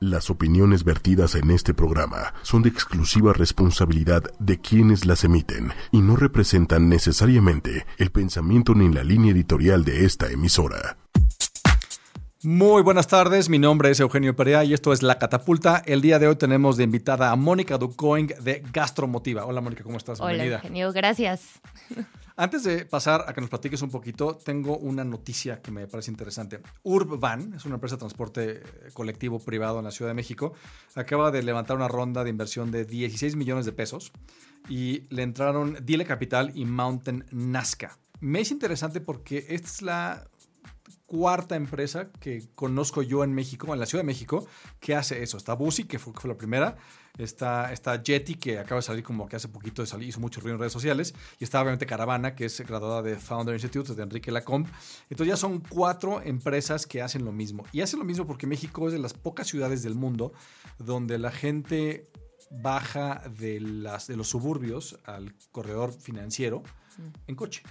Las opiniones vertidas en este programa son de exclusiva responsabilidad de quienes las emiten y no representan necesariamente el pensamiento ni la línea editorial de esta emisora. Muy buenas tardes, mi nombre es Eugenio Perea y esto es La Catapulta. El día de hoy tenemos de invitada a Mónica Ducoing de Gastromotiva. Hola Mónica, ¿cómo estás? Hola Eugenio, gracias. Antes de pasar a que nos platiques un poquito, tengo una noticia que me parece interesante. Urbvan es una empresa de transporte colectivo privado en la Ciudad de México. Acaba de levantar una ronda de inversión de 16 millones de pesos y le entraron Dile Capital y Mountain Nazca. Me es interesante porque esta es la cuarta empresa que conozco yo en México, en la Ciudad de México, que hace eso. Está Busi, que fue, que fue la primera. Está, está Jetty, que acaba de salir como que hace poquito de salir, hizo mucho ruido en redes sociales. Y está obviamente Caravana, que es graduada de Founder Institute de Enrique Lacombe. Entonces ya son cuatro empresas que hacen lo mismo. Y hacen lo mismo porque México es de las pocas ciudades del mundo donde la gente baja de, las, de los suburbios al corredor financiero en coche.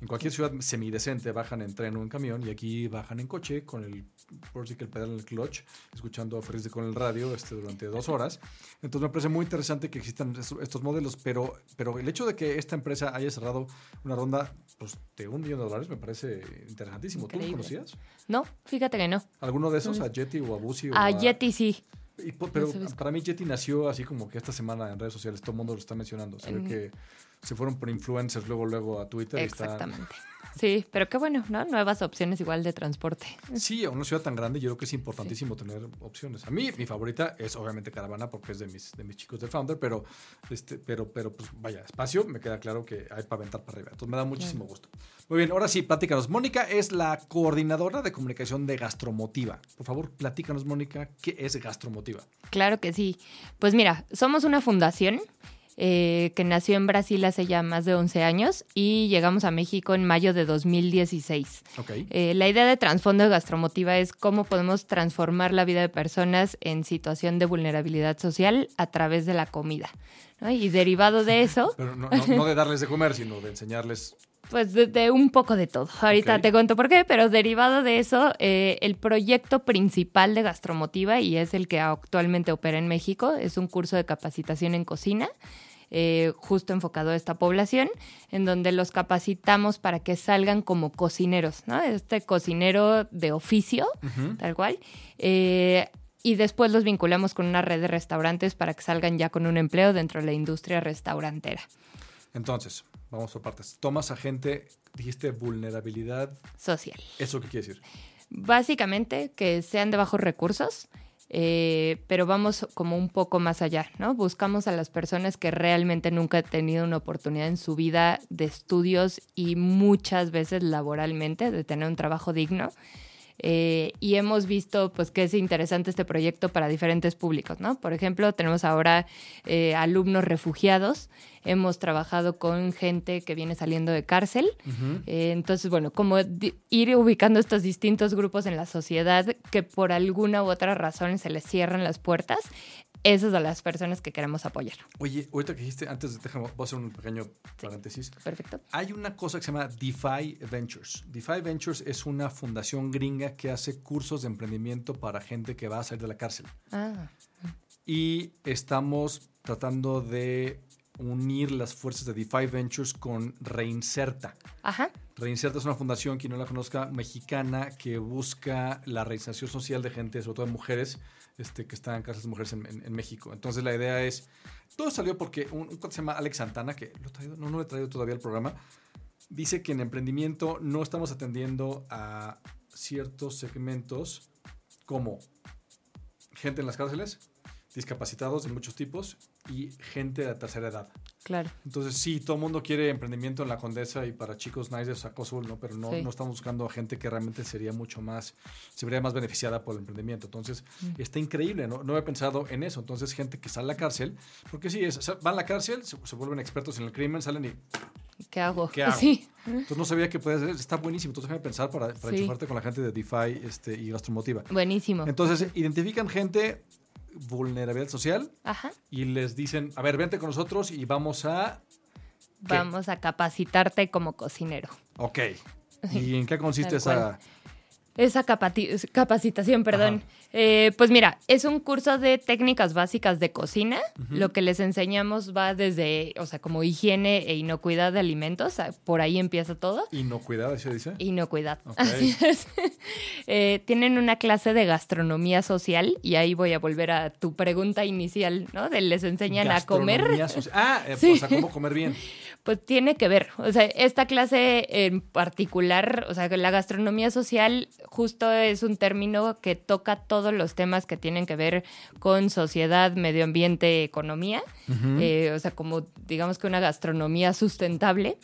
En cualquier ciudad semidecente bajan en tren o en camión y aquí bajan en coche con el, por si que el pedal en el clutch, escuchando a Frisde con el radio este, durante dos horas. Entonces me parece muy interesante que existan estos modelos, pero, pero el hecho de que esta empresa haya cerrado una ronda pues, de un millón de dólares me parece interesantísimo. ¿Tú lo conocías? No, fíjate que no. ¿Alguno de esos? ¿A Jetty o a Busi? a, Jetty sí. pero para mí Jetty nació así como que esta semana en redes sociales todo el mundo lo está mencionando. Se ve que se fueron por influencers luego luego a Twitter. Exactamente. Sí, pero qué bueno, ¿no? Nuevas opciones igual de transporte. Sí, a una ciudad tan grande yo creo que es importantísimo tener opciones. A mí mi favorita es obviamente Caravana porque es de mis, de mis chicos de Founder, pero, este, pero, pero pues vaya, espacio, me queda claro que hay para aventar para arriba. Entonces me da muchísimo gusto. Muy bien, ahora sí, platícanos. Mónica es la coordinadora de comunicación de Gastromotiva. Por favor, platícanos, Mónica, ¿qué es Gastromotiva? Claro que sí. Pues mira, somos una fundación eh, que nació en Brasil hace ya más de 11 años y llegamos a México en mayo de 2016. Eh, la idea de Transfondo de Gastromotiva es cómo podemos transformar la vida de personas en situación de vulnerabilidad social a través de la comida. Y derivado de eso... Pero no, de darles de comer, sino de enseñarles pues de, un poco de todo. Ahorita te cuento por qué, pero derivado de eso, eh, el proyecto principal de Gastromotiva, y es el que actualmente opera en México, es un curso de capacitación en cocina. Eh, justo enfocado a esta población, en donde los capacitamos para que salgan como cocineros, ¿no? Este cocinero de oficio, tal cual. Eh, y después los vinculamos con una red de restaurantes para que salgan ya con un empleo dentro de la industria restaurantera. Entonces, vamos por partes. Tomas a gente, dijiste vulnerabilidad social. ¿Eso qué quiere decir? Básicamente que sean de bajos recursos, eh, pero vamos como un poco más allá, ¿no? Buscamos a las personas que realmente nunca han tenido una oportunidad en su vida de estudios y muchas veces laboralmente de tener un trabajo digno. Eh, y hemos visto pues que es interesante este proyecto para diferentes públicos, ¿no? Por ejemplo, tenemos ahora eh, alumnos refugiados, hemos trabajado con gente que viene saliendo de cárcel, eh, entonces, bueno, como ir ubicando estos distintos grupos en la sociedad que por alguna u otra razón se les cierran las puertas, esas son las personas que queremos apoyar. Oye, ahorita que dijiste, antes de déjame, voy a hacer un pequeño paréntesis. Perfecto. Hay una cosa que se llama DeFi Ventures. DeFi Ventures es una fundación gringa que hace cursos de emprendimiento para gente que va a salir de la cárcel. Ah. Y estamos tratando de unir las fuerzas de DeFi Ventures con Reinserta. Ajá. Reinserta es una fundación, quien no la conozca, mexicana, que busca la reinserción social de gente, sobre todo de mujeres, este, que están en casas de mujeres en, México. Entonces la idea es, todo salió porque un, un se llama Alex Santana, que lo no, no le he traído todavía al programa, dice que en emprendimiento no estamos atendiendo a ciertos segmentos como gente en las cárceles, discapacitados de muchos tipos y gente de tercera edad. Claro. Entonces, sí, todo el mundo quiere emprendimiento en la Condesa y para chicos nice de Saco Azul, ¿no? Pero no, no estamos buscando a gente que realmente sería mucho más, se vería más beneficiada por el emprendimiento. Entonces, mm. está increíble, ¿no? No he pensado en eso. Entonces, gente que sale a la cárcel, porque sí, es, van a la cárcel, se, vuelven expertos en el crimen, salen y... ¿Qué hago? ¿Qué hago? Sí. Entonces no sabía que podía ser, está buenísimo. Entonces déjame pensar para, para enchufarte con la gente de DeFi este, y Gastromotiva. Buenísimo. Entonces, identifican gente vulnerabilidad social y les dicen, a ver, vente con nosotros y vamos a... Vamos a capacitarte como cocinero. Ok. ¿Y en qué consiste esa... Esa capacitación, perdón. Eh, pues mira, es un curso de técnicas básicas de cocina. Lo que les enseñamos va desde, o sea, como higiene e inocuidad de alimentos. Por ahí empieza todo. ¿Inocuidad, se dice? Inocuidad. Así es. Eh, tienen una clase de gastronomía social y ahí voy a volver a tu pregunta inicial, ¿no? De les enseñan a comer. Ah, eh, sí. o sea, cómo comer bien pues tiene que ver. O sea, esta clase en particular, o sea, la gastronomía social justo es un término que toca todos los temas que tienen que ver con sociedad, medio ambiente, economía. Eh, o sea, como digamos que una gastronomía sustentable.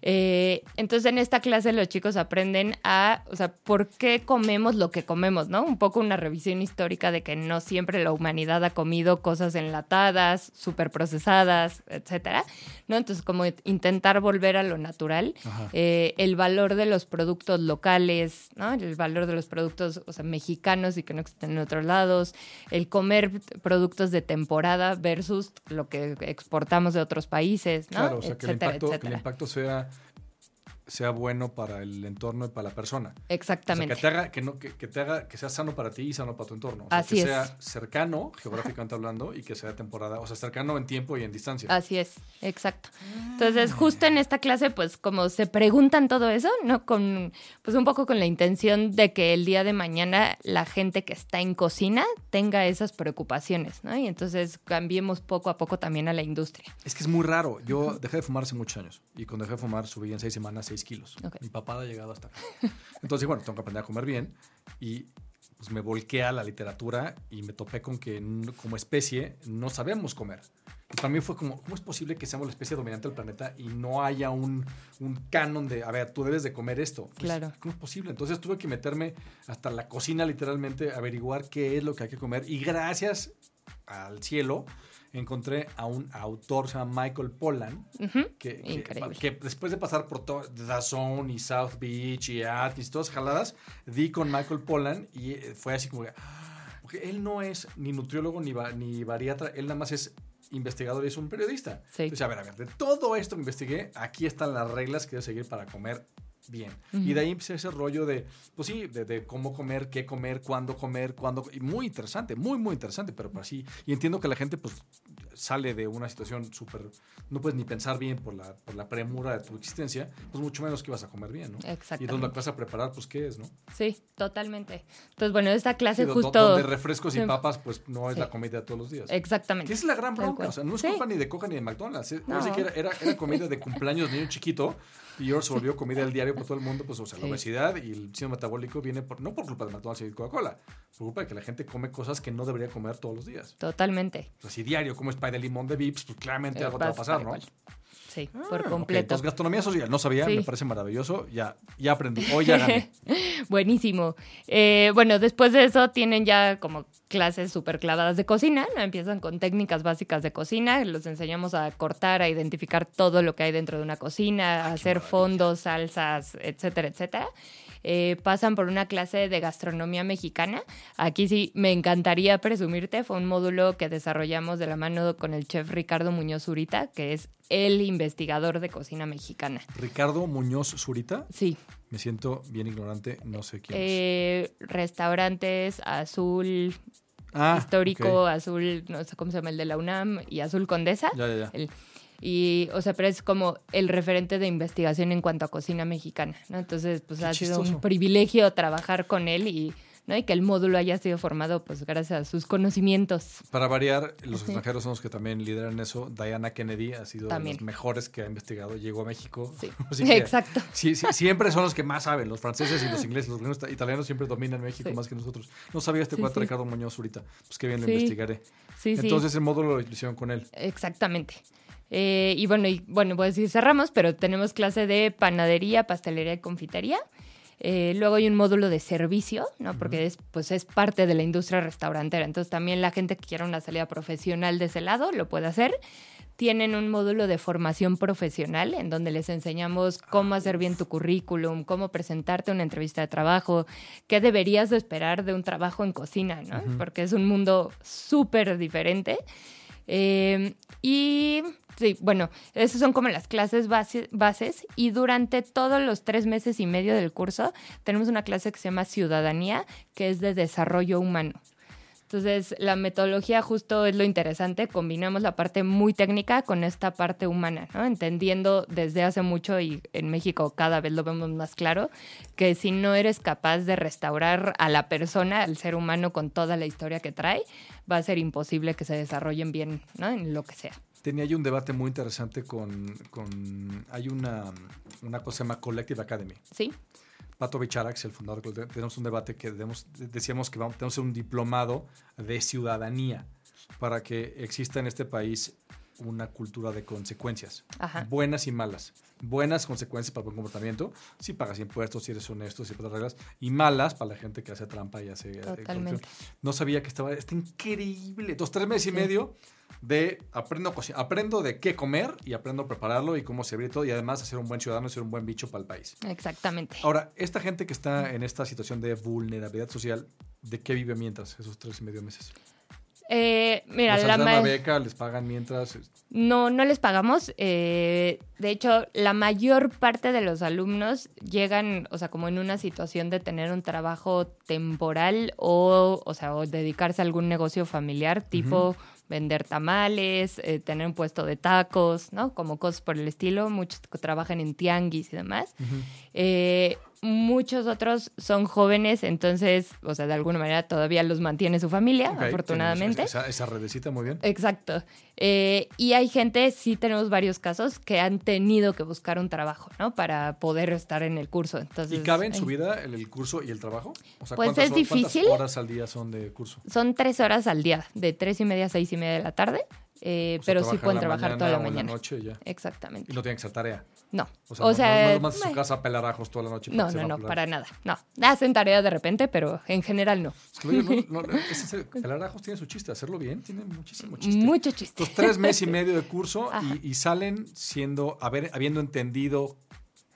Eh, entonces, en esta clase los chicos aprenden a, o sea, por qué comemos lo que comemos, ¿no? Un poco una revisión histórica de que no siempre la humanidad ha comido cosas enlatadas, súper procesadas, etcétera, ¿no? Entonces, como intentar volver a lo natural, eh, el valor de los productos locales, ¿no? el valor de los productos o sea, mexicanos y que no en otros lados, el comer productos de temporada versus lo que exportamos de otros países, ¿no? Claro, o sea, que, el impacto, que el impacto sea sea bueno para el entorno y para la persona. Exactamente. que te haga, que no, que, te haga, que sea sano para ti y sano para tu entorno. O sea, Así que sea cercano, geográficamente hablando, y que sea temporada, o sea, cercano en tiempo y en distancia. Así es, exacto. Entonces, justo en esta clase, pues, como se preguntan todo eso, ¿no? Con, pues un poco con la intención de que el día de mañana la gente que está en cocina tenga esas preocupaciones, ¿no? Y entonces cambiemos poco a poco también a la industria. Es que es muy raro. Yo dejé de fumar hace muchos años. Y cuando dejé de fumar subí en seis semanas kilos. Mi papá ha llegado hasta acá. Entonces, bueno, tengo que aprender a comer bien y pues me volqué a la literatura y me topé con que como especie no sabemos comer. Y para mí fue como, ¿cómo es posible que seamos la especie dominante del planeta y no haya un, un canon de, a ver, tú debes de comer esto? Pues, claro. ¿Cómo es posible? Entonces tuve que meterme hasta la cocina literalmente, averiguar qué es lo que hay que comer y gracias al cielo encontré a un autor, se llama Michael Pollan, que, que, después de pasar por todo Zone y South Beach y Atkins y todas jaladas, di con Michael Pollan y eh, fue así como que, porque él no es ni nutriólogo ni, ni bariatra, él nada más es investigador y es un periodista. Entonces, a ver, a ver, de todo esto que investigué, aquí están las reglas que debo seguir para comer bien. Y de ahí empecé ese rollo de, pues sí, de, cómo comer, qué comer, cuándo comer, cuándo. Y muy interesante, muy, muy interesante, pero pues sí. Y entiendo que la gente, pues, sale de una situación súper. No puedes ni pensar bien por la, por la premura de tu existencia, pues mucho menos que vas a comer bien, ¿no? Exactamente. Y donde vas a preparar, pues, ¿qué es, no? Sí, totalmente. Entonces, bueno, esta clase justo. Donde refrescos y papas, pues, no es la comida de todos los días. Exactamente. Que es la gran bronca. O sea, no es culpa ni de Coca ni de McDonald's. ¿eh? No. era, era comida de cumpleaños de niño chiquito y ahora se volvió comida del diario por todo el mundo, pues, o sea, la obesidad y el síndrome metabólico viene por, no por culpa de McDonald's y Coca-Cola, por culpa de que la gente come cosas que no debería comer todos los días. Totalmente. O sea, si diario comes de limón de Vips, pues claramente eh, algo te va a pasar, ¿no? Sí, ah, por completo. Entonces, gastronomía social, no sabía, me parece maravilloso. Ya, ya aprendí, hoy ya gané. Buenísimo. Eh, bueno, después de eso tienen ya como clases súper clavadas de cocina, ¿no? Empiezan con técnicas básicas de cocina, los enseñamos a cortar, a identificar todo lo que hay dentro de una cocina, a hacer fondos, salsas, etcétera, etcétera. Eh, pasan por una clase de gastronomía mexicana. Aquí sí me encantaría presumirte, fue un módulo que desarrollamos de la mano con el chef Ricardo Muñoz Zurita, que es el investigador de cocina mexicana. ¿Ricardo Muñoz Zurita? Sí. Me siento bien ignorante, no sé quién es. Eh, restaurantes Azul, ah, histórico, Azul, no sé cómo se llama, el de la UNAM y Azul Condesa. Ya, ya, ya. Y, o sea, pero es como el referente de investigación en cuanto a cocina mexicana, ¿no? Entonces, pues ha sido un privilegio trabajar con él y, ¿no? y que el módulo haya sido formado, pues gracias a sus conocimientos. Para variar, los extranjeros son los que también lideran eso. Diana Kennedy ha sido de los mejores que ha investigado. Llegó a México. Sí. Exacto. Sí, siempre son los que más saben. Los franceses y los ingleses, los italianos siempre dominan México más que nosotros. No sabía este cuate Ricardo Muñoz ahorita. Pues qué bien lo investigaré. Entonces el módulo lo hicieron con él. Exactamente. Eh, y bueno, y, bueno, pues sí cerramos, pero tenemos clase de panadería, pastelería y confitería. Eh, luego hay un módulo de servicio, ¿no? Porque es, pues es parte de la industria restaurantera. Entonces también la gente que quiera una salida profesional de ese lado lo puede hacer. Tienen un módulo de formación profesional en donde les enseñamos cómo hacer bien tu currículum, cómo presentarte una entrevista de trabajo, qué deberías de esperar de un trabajo en cocina, ¿no? Porque es un mundo súper diferente. Eh, y sí, bueno, esas son como las clases base- bases. Y durante todos los tres meses y medio del curso tenemos una clase que se llama Ciudadanía, que es de desarrollo humano. Entonces, la metodología justo es lo interesante, combinamos la parte muy técnica con esta parte humana, ¿no? Entendiendo desde hace mucho y en México cada vez lo vemos más claro, que si no eres capaz de restaurar a la persona, al ser humano con toda la historia que trae, va a ser imposible que se desarrollen bien, ¿no? En lo que sea. Tenía yo un debate muy interesante con... con hay una, una cosa que se llama Collective Academy. ¿Sí? Pato Bicharax, el fundador, tenemos un debate que decíamos que vamos, tenemos un diplomado de ciudadanía para que exista en este país una cultura de consecuencias, Ajá. buenas y malas. Buenas consecuencias para el buen comportamiento, si pagas impuestos, si eres honesto, si respetas reglas, y malas para la gente que hace trampa y hace... eh, Totalmente. No sabía que estaba... Está increíble. Entonces, tres meses y medio de aprendo, aprendo de qué comer y aprendo a prepararlo y cómo servir todo y además a ser un buen ciudadano y ser un buen bicho para el país. Exactamente. Ahora, esta gente que está en esta situación de vulnerabilidad social, ¿de qué vive mientras esos tres y medio meses? Eh, mira, ¿Les la dan beca? ¿Les pagan mientras? No, no les pagamos. eh, de hecho, la mayor parte de los alumnos llegan, o sea, como en una situación de tener un trabajo temporal o, o sea, o dedicarse a algún negocio familiar, tipo vender tamales, eh, tener un puesto de tacos, ¿no? Como cosas por el estilo. Muchos trabajan en tianguis y demás. Eh, muchos otros son jóvenes, entonces, o sea, de alguna manera todavía los mantiene su familia, afortunadamente. Esa, esa redecita muy bien. Exacto. Eh, y hay gente, sí tenemos varios casos, que han tenido que buscar un trabajo, ¿no? Para poder estar en el curso. Entonces, ¿Y cabe en ay, su vida el, el curso y el trabajo? O sea, Pues ¿cuántas es hor- cuántas difícil. horas al día son de curso? Son tres horas al día, de tres y media a seis y media de la tarde, eh, O sea, pero sí pueden en trabajar toda la o en mañana. noche ya. Exactamente. Y no tienen que hacer tarea. No. O sea, no, no- no los mandas a su casa a pelar ajos toda la noche. no, no, no, para nada. No. Hacen tarea de repente, pero en general no. Es que, no, no, pelar ajos tiene su chiste. Hacerlo bien tiene muchísimo chiste. Mucho chiste. Estos tres meses y medio de curso y, y salen siendo, haber, habiendo entendido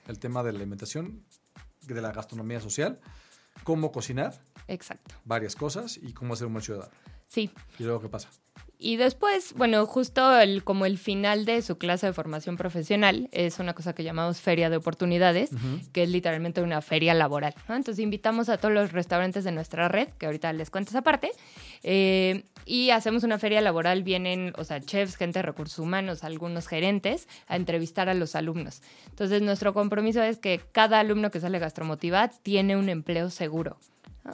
el tema de la alimentación, de la gastronomía social, cómo cocinar, Exacto. varias cosas y cómo ser un buen ciudadano. Sí. Y luego, ¿qué pasa? Y después, bueno, justo el, como el final de su clase de formación profesional es una cosa que llamamos feria de oportunidades, que es literalmente una feria laboral. ¿no? Entonces invitamos a todos los restaurantes de nuestra red, que ahorita les cuento esa parte, eh, y hacemos una feria laboral. Vienen, o sea, chefs, gente de recursos humanos, algunos gerentes, a entrevistar a los alumnos. Entonces nuestro compromiso es que cada alumno que sale gastromotiva tiene un empleo seguro. ¿no?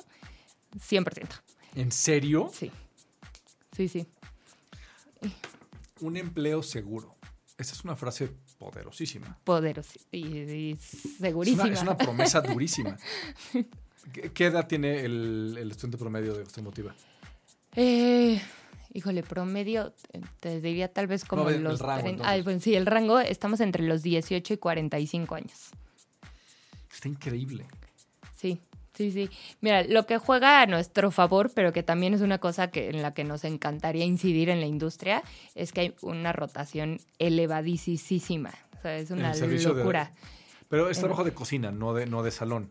100%. ¿En serio? Sí. Sí, sí. Un empleo seguro. Esa es una frase poderosísima. poderosa y, y Es segurísima. una, es una promesa durísima. ¿Qué, qué edad tiene el, el estudiante promedio de Gastromotiva? Eh, híjole, promedio, te diría tal vez como No, el- el los... rango, entonces. Ay, bueno, sí, el rango, estamos entre los 18 y 45 años. Está increíble. Sí, sí, sí. Mira, lo que juega a nuestro favor, pero que también es una cosa que, en la que nos encantaría incidir en la industria, es que hay una rotación elevadísima. O sea, es una de- locura. Pero es trabajo de cocina, no de, no de salón.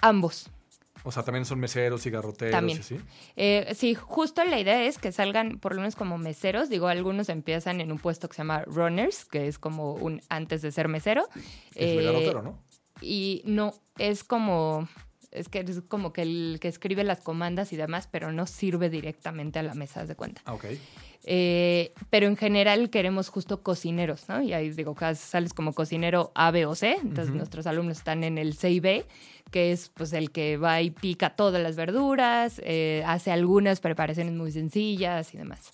Ambos. O sea, también son meseros y garroteros También. y así. Eh, sí, justo la idea es que salgan por lo menos como meseros. Digo, algunos empiezan en un puesto que se llama runners, que es como un antes de ser mesero. Es Eh, garrotero, ¿no? Y no, es como, es que es como que el que escribe las comandas y demás, pero no sirve directamente a la mesa, de cuenta. Ok. Eh, pero en general queremos justo cocineros, ¿no? Y ahí digo, sales como cocinero A, B o C. Entonces nuestros alumnos están en el C y B, que es pues el que va y pica todas las verduras, eh, hace algunas preparaciones muy sencillas y demás.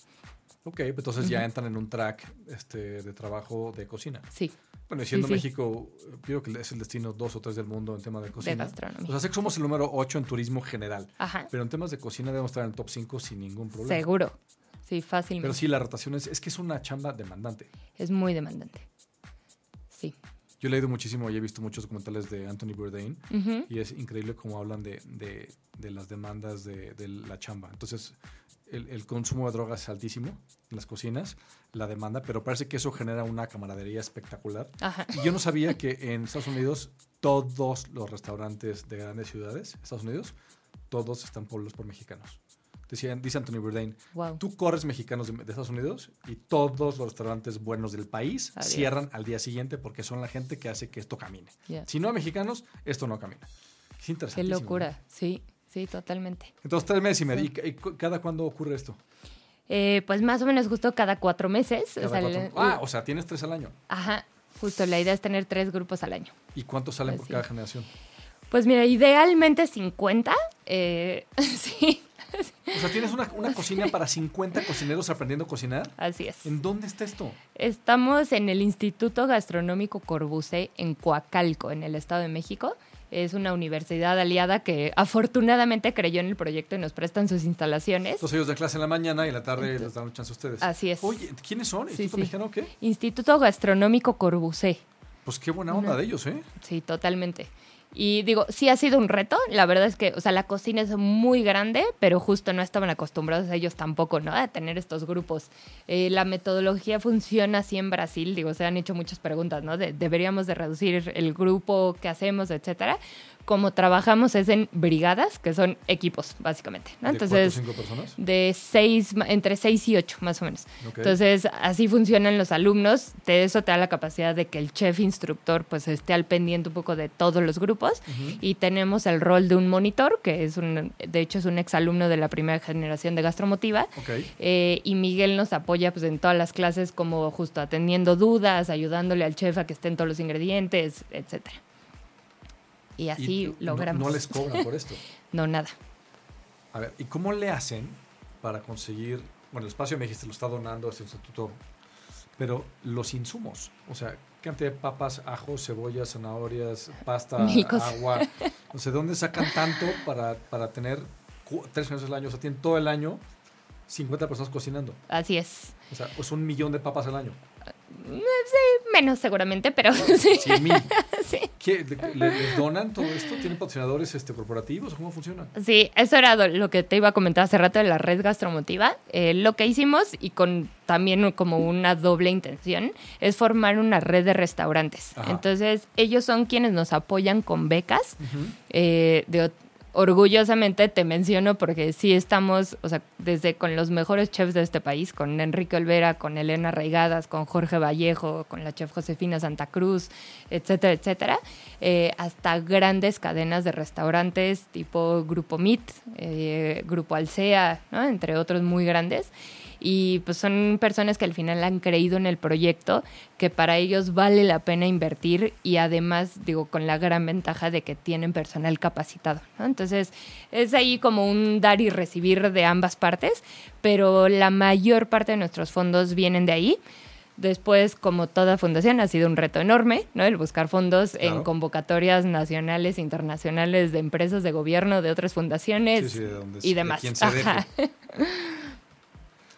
Ok, pues entonces ya entran en un track este, de trabajo de cocina. Sí, Bueno, y siendo sí. México, creo que es el destino dos o tres del mundo en tema de cocina. gastronomía. O sea, sé que somos el número 8 en turismo general. ajá, Pero en temas de cocina debemos estar en el top 5 sin ningún problema. seguro. Sí, fácilmente. Pero sí, la rotación es, es que es una chamba demandante. Es muy demandante. Sí. Yo he leído muchísimo y he visto muchos documentales de Anthony Bourdain Ujú. y es increíble cómo hablan de, de- de las demandas de, de la chamba. Entonces, el, el consumo de drogas es altísimo en las cocinas, la demanda, pero parece que eso genera una camaradería espectacular. Ajá. Y yo no sabía que en Estados Unidos todos los restaurantes de grandes ciudades, Estados Unidos, todos están poblados por mexicanos. Decía, dice Anthony Bourdain, Wow. tú corres mexicanos de, de Estados Unidos y todos los restaurantes buenos del país Adiós. cierran al día siguiente porque son la gente que hace que esto camine. Si no hay mexicanos, esto no camina. Es Qué interesante. locura. Sí, sí, totalmente. Entonces, tres meses y medio. ¿Y, cada cuándo ocurre esto? Eh, pues más o menos justo cada cuatro meses. Cada o sea, cuatro- le- Ah, o sea, tienes tres al año. Ajá, justo la idea es tener tres grupos al año. ¿Y cuántos salen Pues por sí. cada generación? Pues mira, idealmente 50. eh, sí, O sea, tienes una, una cocina para 50 cocineros aprendiendo a cocinar. así es. ¿En dónde está esto? Estamos en el Instituto Gastronómico Corbucé en Coacalco, en el Estado de México. Es una universidad aliada que afortunadamente creyó en el proyecto y nos prestan sus instalaciones. Entonces ellos de clase en la mañana y en la tarde les dan chance a ustedes. Así es. Oye, ¿quiénes son? Sí, ¿Instituto sí. Mexicano o qué? Instituto Gastronómico Corbucé. Pues qué buena onda de ellos, ¿eh? Sí, totalmente. Y digo, sí ha sido un reto. La verdad es que, o sea, la cocina es muy grande, pero justo no estaban acostumbrados ellos tampoco, ¿no? A tener estos grupos. Eh, la metodología funciona así en Brasil. Digo, se han hecho muchas preguntas, ¿no? De, deberíamos de reducir el grupo que hacemos, etcétera. Como trabajamos es en brigadas, que son equipos, básicamente, ¿no? ¿De Entonces, cuatro cinco personas? de seis, entre seis y ocho, más o menos. Entonces, así funcionan los alumnos. De eso te da la capacidad de que el chef instructor pues esté al pendiente un poco de todos los grupos. Y tenemos el rol de un monitor, que es un, de hecho es un exalumno de la primera generación de Gastromotiva. Ok. Eh, y Miguel nos apoya pues en todas las clases como justo atendiendo dudas, ayudándole al chef a que estén todos los ingredientes, etcétera. Y así Y no- logramos. No, les cobran por esto. No, nada. A ver, ¿y cómo le hacen para conseguir, bueno, el espacio me dijiste lo está donando este instituto, pero los insumos, o sea, ¿qué cantidad de papas, ajo, cebolla, zanahorias, pasta, agua? O sea, ¿dónde sacan tanto para, para tener tres meses al año? O sea, tienen todo el año 50 personas cocinando. Así es. O sea, pues un millón de papas al año. Menos seguramente, pero sí. 100 mil. sí. ¿Qué, le- le- ¿Les donan todo esto? ¿Tienen patrocinadores este, corporativos? ¿Cómo funciona? Sí, eso era lo que te iba a comentar hace rato de la red gastromotiva. Eh, lo que hicimos, y con también como una doble intención, es formar una red de restaurantes. Ajá. Entonces, ellos son quienes nos apoyan con becas. Eh, de, orgullosamente te menciono porque sí estamos, o sea, desde con los mejores chefs de este país, con Enrique Olvera, con Elena Reigadas, con Jorge Vallejo, con la chef Josefina Santa Cruz, etcétera, etcétera, eh, hasta grandes cadenas de restaurantes tipo Grupo Meet, eh, Grupo Alsea, ¿no? entre otros muy grandes. Y pues son personas que al final han creído en el proyecto, que para ellos vale la pena invertir y además, digo, con la gran ventaja de que tienen personal capacitado. ¿no? Entonces, es ahí como un dar y recibir de ambas partes, pero la mayor parte de nuestros fondos vienen de ahí. Después, como toda fundación, ha sido un reto enorme, ¿no? El buscar fondos Claro. en convocatorias nacionales, internacionales, de empresas de gobierno, de otras fundaciones Sí, sí, de donde- y de demás. Ajá.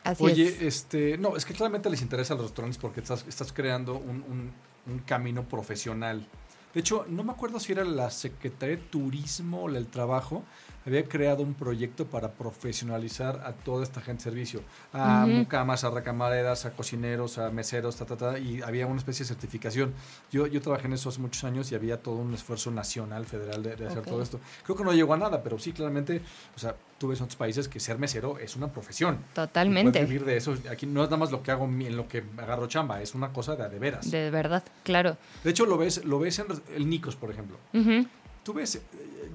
Así Oye, es. este, no, es que claramente les interesa a los restaurantes porque estás, estás creando un, un- un camino profesional. De hecho, no me acuerdo si era la Secretaría de Turismo o el Trabajo, había creado un proyecto para profesionalizar a toda esta gente de servicio, a Ujú. mucamas, a recamareras, a cocineros, a meseros, ta, ta, ta, y había una especie de certificación. Yo, yo trabajé en eso hace muchos años y había todo un esfuerzo nacional, federal de, de hacer Ok. todo esto. Creo que no llegó a nada, pero sí, claramente, o sea, tú ves en otros países que ser mesero es una profesión. Totalmente. Puedes vivir de eso. Aquí no es nada más lo que hago en lo que agarro chamba, es una cosa de a de veras. De, De verdad, claro. hecho, lo ves, lo ves en el Nicos, por ejemplo. Ujú. Tú ves, eh,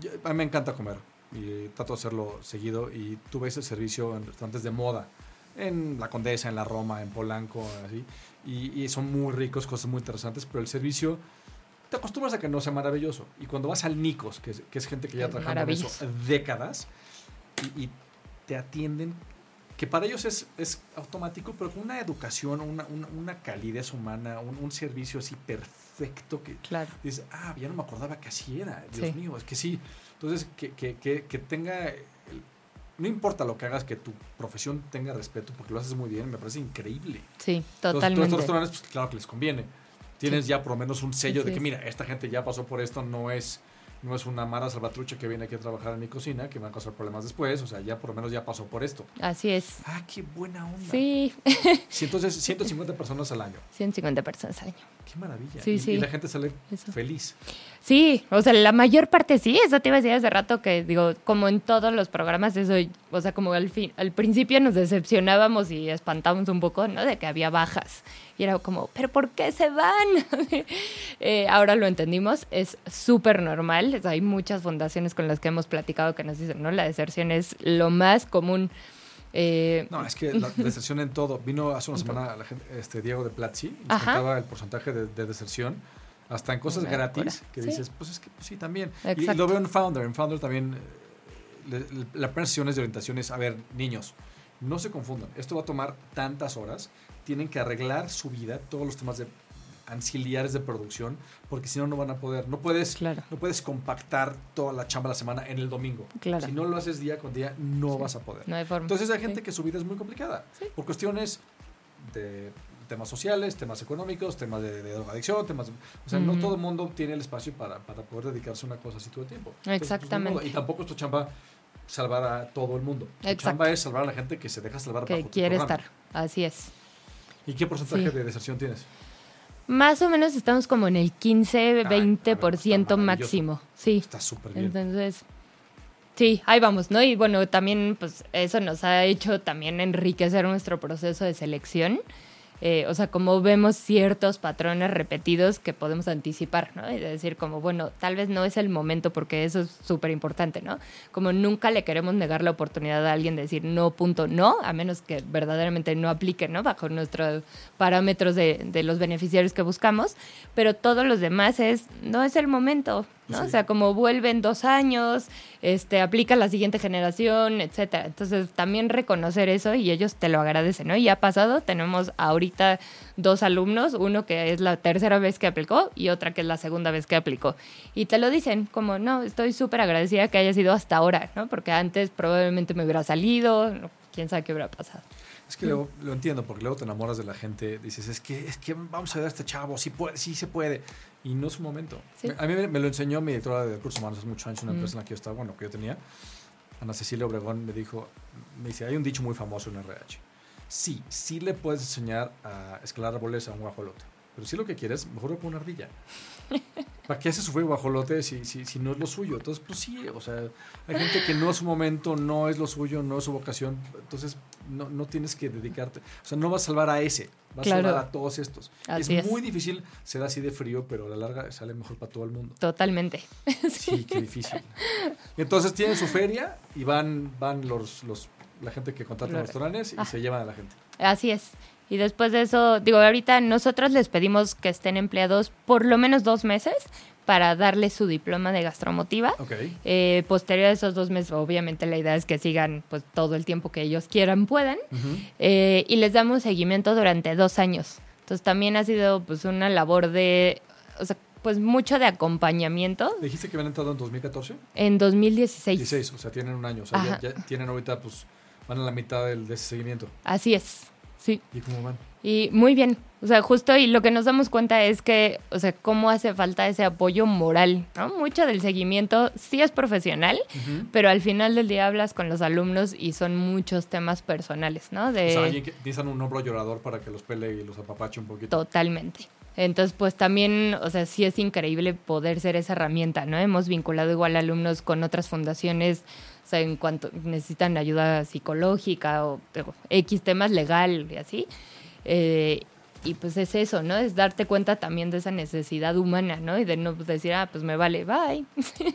yo- a mí me encanta comer y trato de hacerlo seguido y tú ves el servicio en restaurantes de moda, en La Condesa, en La Roma, en Polanco, así, y, y son muy ricos, cosas muy interesantes, pero el servicio te acostumbras a que no sea maravilloso. Y cuando vas al Nicos, que es, que es gente que ya Es trabajando en eso décadas, y, y te atienden, que para ellos es, es automático, pero con una educación, una, una, una calidez humana, un, un servicio así perfecto que Claro. dices, ah, ya no me acordaba que así era, Dios Sí. mío, es que sí. Entonces, que, que, que, que tenga, el- no importa lo que hagas, que tu profesión tenga respeto, porque lo haces muy bien, me parece increíble. Sí, Entonces, todos totalmente. restaurantes, pues claro que les conviene. Tienes ya por lo menos un sello de que, mira, esta gente ya pasó por esto, no es no es una mara salvatrucha que viene aquí a trabajar en mi cocina, que me va a causar problemas después, o sea, ya por lo menos ya pasó por esto. Así es. Ah, qué buena onda. Sí, Sí, entonces 150 personas al año. 150 personas al año. Qué maravilla. Sí, y, sí. y la gente sale Eso. feliz. Sí, o sea, la mayor parte sí, eso te iba a decir hace rato que digo, como en todos los programas, eso, o sea, como al fin, al principio nos decepcionábamos y espantábamos un poco, ¿no? De que había bajas. Y era como, ¿pero por qué se van? Eh, ahora lo entendimos, es súper normal. O sea, hay muchas fundaciones con las que hemos platicado que nos dicen, ¿no? La deserción es lo más común. Eh, No, es que la deserción en todo. Vino hace una semana la gente, este Diego de Platzi y nos Ajá. contaba el porcentaje de, de deserción. Hasta en cosas Una gratis, locura. que Sí. dices, pues es que pues sí, también. Y- lo veo en Founder. En Founder también, eh, le- le- la primera sesión es de orientación es, a ver, niños, no se confundan. Esto va a tomar tantas horas. Tienen que arreglar su vida, todos los temas de anciliares de producción, porque si no, no van a poder. No puedes, Claro. no puedes compactar toda la chamba de la semana en el domingo. Claro. Si no lo haces día con día, no Sí. vas a poder. no hay forma. Entonces hay gente Sí. que su vida es muy complicada Sí. por cuestiones de temas sociales, temas económicos, temas de, de drogadicción, temas... O sea, no todo el mundo tiene el espacio para, para poder dedicarse a una cosa así todo el tiempo. Entonces, pues, Exactamente. y tampoco es tu chamba salvar a todo el mundo. Tu Exacto. chamba es salvar a la gente que se deja salvar que bajo quiere estar. Así es. ¿Y qué porcentaje Sí. de deserción tienes? Más o menos estamos como en el 15, Ay, 20% está maravilloso. máximo. Sí. Está súper bien. Entonces, sí, ahí vamos, ¿no? Y bueno, también, pues eso nos ha hecho también enriquecer nuestro proceso de selección. Eh, o sea, como vemos ciertos patrones repetidos que podemos anticipar, ¿no? De decir como, bueno, tal vez no es el momento porque eso es súper importante, ¿no? Como nunca le queremos negar la oportunidad a alguien de decir no, punto, no, a menos que verdaderamente no aplique, ¿no? Bajo nuestros parámetros de, de los beneficiarios que buscamos, pero todos los demás es, no es el momento, ¿no? Sí. O sea, como vuelven dos años, este, aplica la siguiente generación, etcétera. Entonces, también reconocer eso y ellos te lo agradecen, ¿no? Y ha pasado, tenemos ahorita dos alumnos, uno que es la tercera vez que aplicó y otra que es la segunda vez que aplicó. Y te lo dicen, como, no, estoy súper agradecida que haya sido hasta ahora, ¿no? Porque antes probablemente me hubiera salido, quién sabe qué hubiera pasado. Es que luego, lo entiendo, porque luego te enamoras de la gente, dices, es que, es que vamos a ver a este chavo, sí, puede, sí se puede. Y no es su momento. Sí. A mí me, me lo enseñó mi directora de recursos humanos hace muchos años, una Mm. empresa en la que yo estaba, bueno, que yo tenía. Ana Cecilia Obregón me dijo, me dice, hay un dicho muy famoso en RH. Sí, sí le puedes enseñar a escalar árboles a un guajolote. Pero si lo que quieres, mejor con una ardilla. ¿Para qué hace sufrir guajolote si, si, si no es lo suyo? Entonces, pues sí, o sea, hay gente que no es su momento, no es lo suyo, no es su vocación. Entonces, no, no tienes que dedicarte. O sea, no vas a salvar a ese, vas Claro. a salvar a todos estos. Así es es. muy difícil ser así de frío, pero a la larga sale mejor para todo el mundo. Totalmente. Sí, qué difícil. Entonces tienen su feria y van, van los, los, la gente que contrata Los- restaurantes y Ah. se llevan a la gente. Así es. Y después de eso, digo, ahorita nosotros les pedimos que estén empleados por lo menos dos meses para darles su diploma de gastromotiva. Ok. Eh, posterior a esos dos meses, obviamente la idea es que sigan pues todo el tiempo que ellos quieran, puedan. Eh, y les damos seguimiento durante dos años. Entonces también ha sido pues una labor de, o sea, pues mucho de acompañamiento Dijiste que habían entrado en 2014. en 2016. 16, o sea, tienen un año. O sea, ya, ya tienen ahorita, pues, van a la mitad del, de ese seguimiento. Así es, sí. ¿Y cómo van? Y muy bien, o sea, justo y lo que nos damos cuenta es que, o sea, cómo hace falta ese apoyo moral, ¿no? Mucho del seguimiento sí es profesional, pero al final del día hablas con los alumnos y son muchos temas personales, ¿no? De O sea, que necesitan un hombro llorador para que los pele y los apapache un poquito. totalmente. Entonces, pues también, o sea, sí es increíble poder ser esa herramienta, ¿no? Hemos vinculado igual alumnos con otras fundaciones, sea, en cuanto necesitan ayuda psicológica o X temas legal y así. Eh, y pues es eso, ¿no? Es darte cuenta también de esa necesidad humana, ¿no? Y de no pues, decir, ah, pues me vale, bye.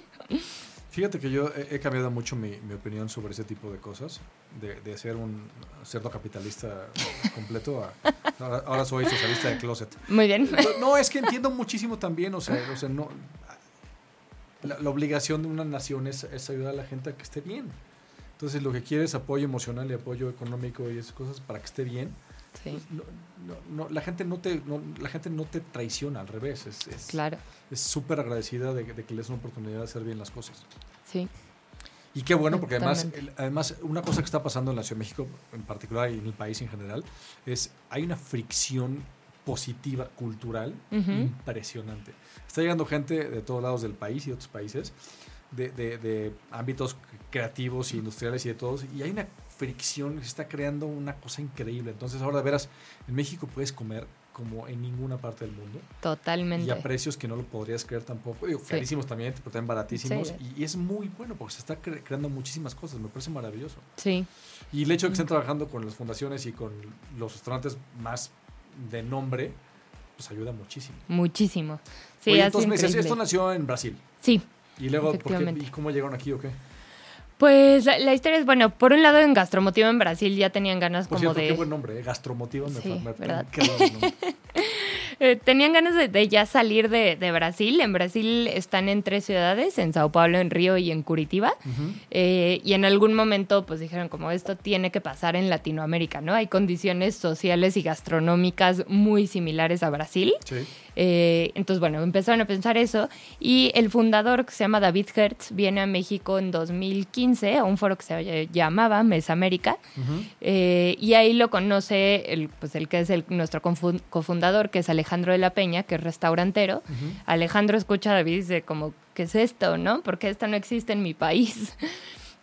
Fíjate que yo he, cambiado mucho mi, mi opinión sobre ese tipo de cosas, de, de ser un cerdo capitalista completo a ahora, ahora soy socialista de closet. Muy bien. No, es que entiendo muchísimo también, o sea, o sea no, la, la obligación de una nación es, es ayudar a la gente a que esté bien. Entonces, lo que quiere es apoyo emocional y apoyo económico y esas cosas para que esté bien. Sí, No, no, no, la gente no te la gente no te traiciona al revés es es claro. es súper agradecida de, que- de que le des una oportunidad de hacer bien las cosas Sí, y qué bueno porque además además una cosa que está pasando en la Ciudad de México en particular y en el país en general es hay una fricción positiva cultural Ujú. impresionante está llegando gente de todos lados del país y de otros países de, de- de ámbitos creativos y industriales y de todos y hay una fricción se está creando una cosa increíble entonces ahora de veras en México puedes comer como en ninguna parte del mundo. Totalmente. Y a precios que no lo podrías creer tampoco. Digo, Sí. carísimos también, pero también baratísimos. Sí. Y, y es muy bueno porque se está cre- creando muchísimas cosas. Me parece maravilloso. Sí, Y el hecho de que estén trabajando con las fundaciones y con los restaurantes más de nombre, pues ayuda muchísimo. muchísimo. Sí, Oye, es entonces me dices, increíble. esto nació en Brasil. Sí, Y luego, ¿por qué, Efectivamente. ¿y cómo llegaron aquí o qué? pues la, la historia es, bueno, por un lado en Gastromotivo en Brasil ya tenían ganas Por como cierto, de... qué buen nombre, ¿eh? Gastromotiva. Me, Sí, me ¿verdad? Eh, tenían ganas de, de ya salir de, de Brasil. En Brasil están en tres ciudades, en Sao Paulo, en Río y en Curitiba. Eh, y en algún momento pues dijeron como esto tiene que pasar en Latinoamérica, ¿no? Hay condiciones sociales y gastronómicas muy similares a Brasil. Sí. Eh, entonces, bueno, empezaron a pensar eso y el fundador, que se llama David Hertz, viene a México en 2015 a un foro que se llamaba Mesamérica Ujú. eh, y ahí lo conoce el, pues el que es el, nuestro cofundador, que es Alejandro de la Peña, que es restaurantero. Ujú. Alejandro escucha a David y dice como, ¿qué es esto, no? Porque esto no existe en mi país.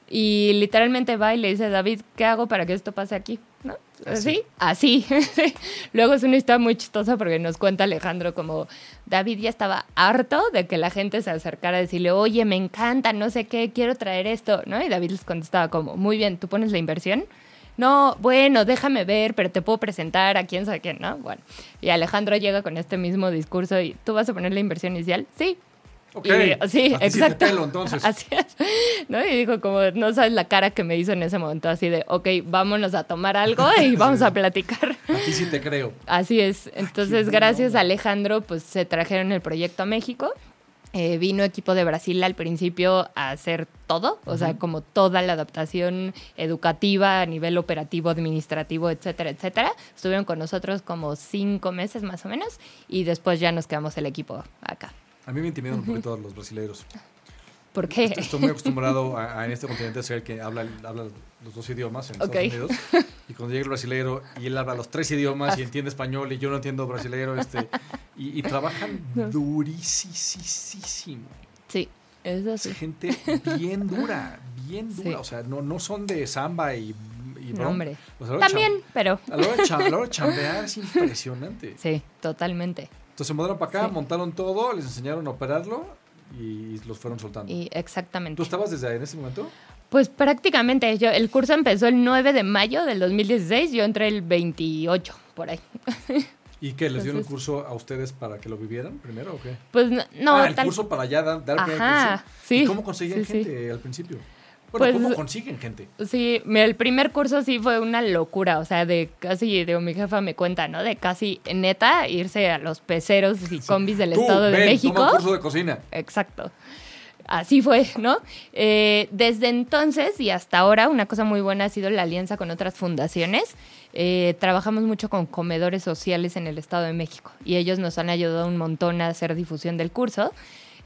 Y literalmente va y le dice, David, ¿qué hago para que esto pase aquí? ¿No? Así. Así. Así. Luego es una historia muy chistosa porque nos cuenta Alejandro como David ya estaba harto de que la gente se acercara a decirle, oye, me encanta, no sé qué, quiero traer esto, ¿no? Y David les contestaba como, muy bien, ¿tú pones la inversión? No, bueno, déjame ver, pero te puedo presentar a quién sabe quién, ¿no? Bueno, y Alejandro llega con este mismo discurso y, ¿tú vas a poner la inversión inicial? Sí. Ok. Y- sí, A exacto. pelo, entonces. Así es. ¿No? Y dijo como, no sabes la cara que me hizo en ese momento, así de, ok, vámonos a tomar algo y vamos a platicar. A ti sí te creo. Así es. Entonces, gracias a Alejandro, pues se trajeron el proyecto a México. Eh, vino equipo de Brasil al principio a hacer todo, o sea, como toda la adaptación educativa a nivel operativo, administrativo, etcétera, etcétera. Estuvieron con nosotros como cinco meses más o menos y después ya nos quedamos el equipo acá. A mí me intimidan un poquito los brasileiros. ¿Por qué? Estoy muy acostumbrado a, a en este continente a ser el que habla, habla los dos idiomas en Ok. Estados Unidos. Y cuando llega el brasileiro y él habla los tres idiomas y entiende español y yo no entiendo brasileiro, este, y, y trabajan durísimo. Sí, Es sí. gente bien dura, bien dura. Sí. O sea, no, no son de samba y, No, hombre. También, pero a la hora de chambear es impresionante. sí, totalmente. Entonces se mudaron para acá, Sí. montaron todo, les enseñaron a operarlo y los fueron soltando. Y exactamente. ¿Tú estabas desde ahí en ese momento? Pues prácticamente, yo, el curso empezó el 9 de mayo del 2016, yo entré el 28, por ahí. ¿Y qué? ¿Les dieron el curso a ustedes para que lo vivieran primero o qué? Pues no, no, ah, el tal- curso para ya dar, dar primer Ajá, curso. sí, ¿Y cómo conseguían sí, sí. gente al principio? Bueno, Pues- ¿cómo consiguen gente? Sí, el primer curso sí fue una locura, o sea, de casi, digo, mi jefa me cuenta, ¿no? De casi, neta, irse a los peceros y combis del Tú, Estado de ven, México. Toma un curso de cocina. Exacto. Así fue, ¿no? Eh, desde entonces y hasta ahora, una cosa muy buena ha sido la alianza con otras fundaciones. Eh, trabajamos mucho con comedores sociales en el Estado de México y ellos nos han ayudado un montón a hacer difusión del curso.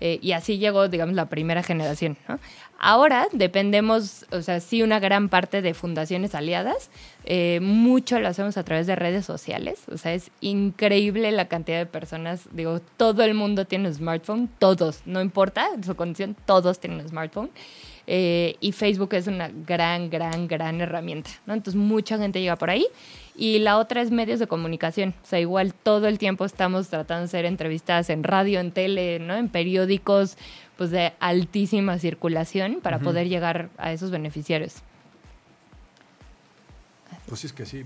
eh, y así llegó, digamos, la primera generación. ¿no? Ahora dependemos, o sea, sí, una gran parte de fundaciones aliadas. eh, mucho lo hacemos a través de redes sociales. O sea, es increíble la cantidad de personas. Digo, todo el mundo tiene un smartphone, todos, no importa su condición, todos tienen un smartphone. Eh, y Facebook es una gran, gran, gran herramienta, ¿no? Entonces mucha gente llega por ahí. Y la otra es medios de comunicación. O sea, igual todo el tiempo estamos tratando de hacer entrevistas en radio, en tele, ¿no? En periódicos, pues de altísima circulación para poder llegar a esos beneficiarios. Pues sí, es que sí.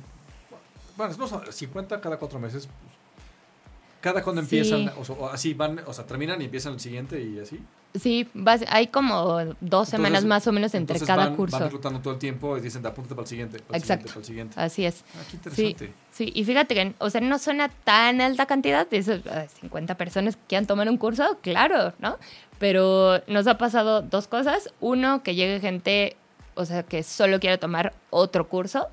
Bueno, no, son 50 cada cuatro meses. pues, Cada cuando Sí. empiezan, o, sea, o así van, o sea, terminan y empiezan el siguiente y así. Sí, vas- hay como dos semanas Entonces- más o menos entre cada van, curso. Van reclutando todo el tiempo y dicen, apúntate para el siguiente, para el Exacto. siguiente, para el siguiente. Así es. Ah, qué Sí, interesante. sí, y fíjate que, o sea, no suena tan alta cantidad, de esos eh, 50 personas que quieran tomar un curso, claro, ¿no? Pero nos ha pasado dos cosas. Uno, que llegue gente, o sea, que solo quiere tomar otro curso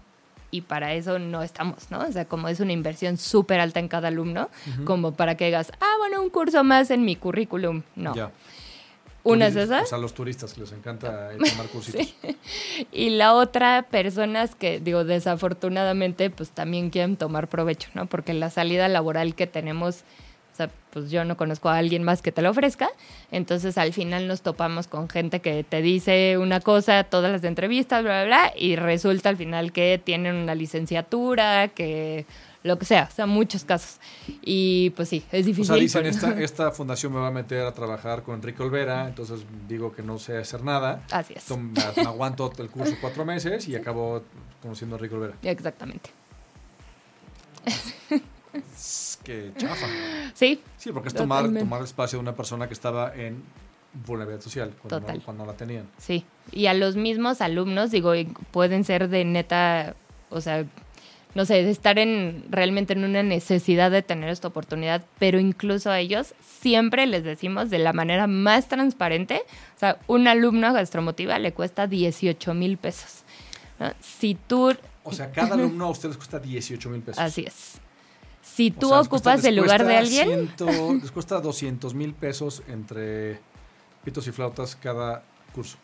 y para eso no estamos, ¿no? O sea, como es una inversión súper alta en cada alumno, como para que digas, ah, bueno, un curso más en mi currículum. No. Ya. Una es esa. O sea, los turistas que les encanta tomar cursitos. Y la otra, personas que, digo, desafortunadamente, pues también quieren tomar provecho, ¿no? Porque la salida laboral que tenemos sea, pues yo no conozco a alguien más que te lo ofrezca. Entonces al final nos topamos con gente que te dice una cosa, todas las entrevistas, bla, bla, bla, y resulta al final que tienen una licenciatura, que lo que sea, o sea, muchos casos. Y pues sí, es difícil. O sea, dicen, esta, esta fundación me va a meter a trabajar con Enrique Olvera, entonces digo que no sé hacer nada. Así es. Entonces, me aguanto el curso cuatro meses y acabo conociendo a Enrique Olvera. Exactamente. Que chafa. Sí. Sí, porque es tomar, Totalmente. tomar el espacio de una persona que estaba en vulnerabilidad social cuando, Total. no, cuando la tenían. Sí, y a los mismos alumnos, digo, pueden ser de neta, o sea, no sé, de estar en realmente en una necesidad de tener esta oportunidad, pero incluso a ellos siempre les decimos de la manera más transparente, o sea, un alumno a gastromotiva le cuesta 18 mil pesos. ¿no? Si tú, O sea, cada alumno a ustedes cuesta 18 mil pesos. así es. Si O tú sea, les cuesta- ocupas les el lugar de cuesta alguien, ciento- les cuesta 200 mil pesos entre pitos y flautas cada curso.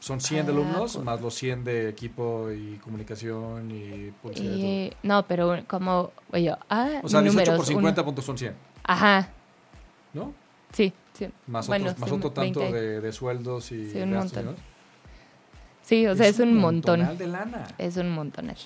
Son 100 de alumnos, curso. más los 100 de equipo y comunicación y publicidad. y eh, no, pero como, oye, ah, O sea, 18 números, por 50 uno. puntos son 100, Ajá, ¿no? sí, sí. Más, Bueno, otros, más otro tanto 20. de, de sueldos y Sí, un gastos, montón. ¿no? Sí, o sea, es, un montón. montonal de lana. Es un montonal.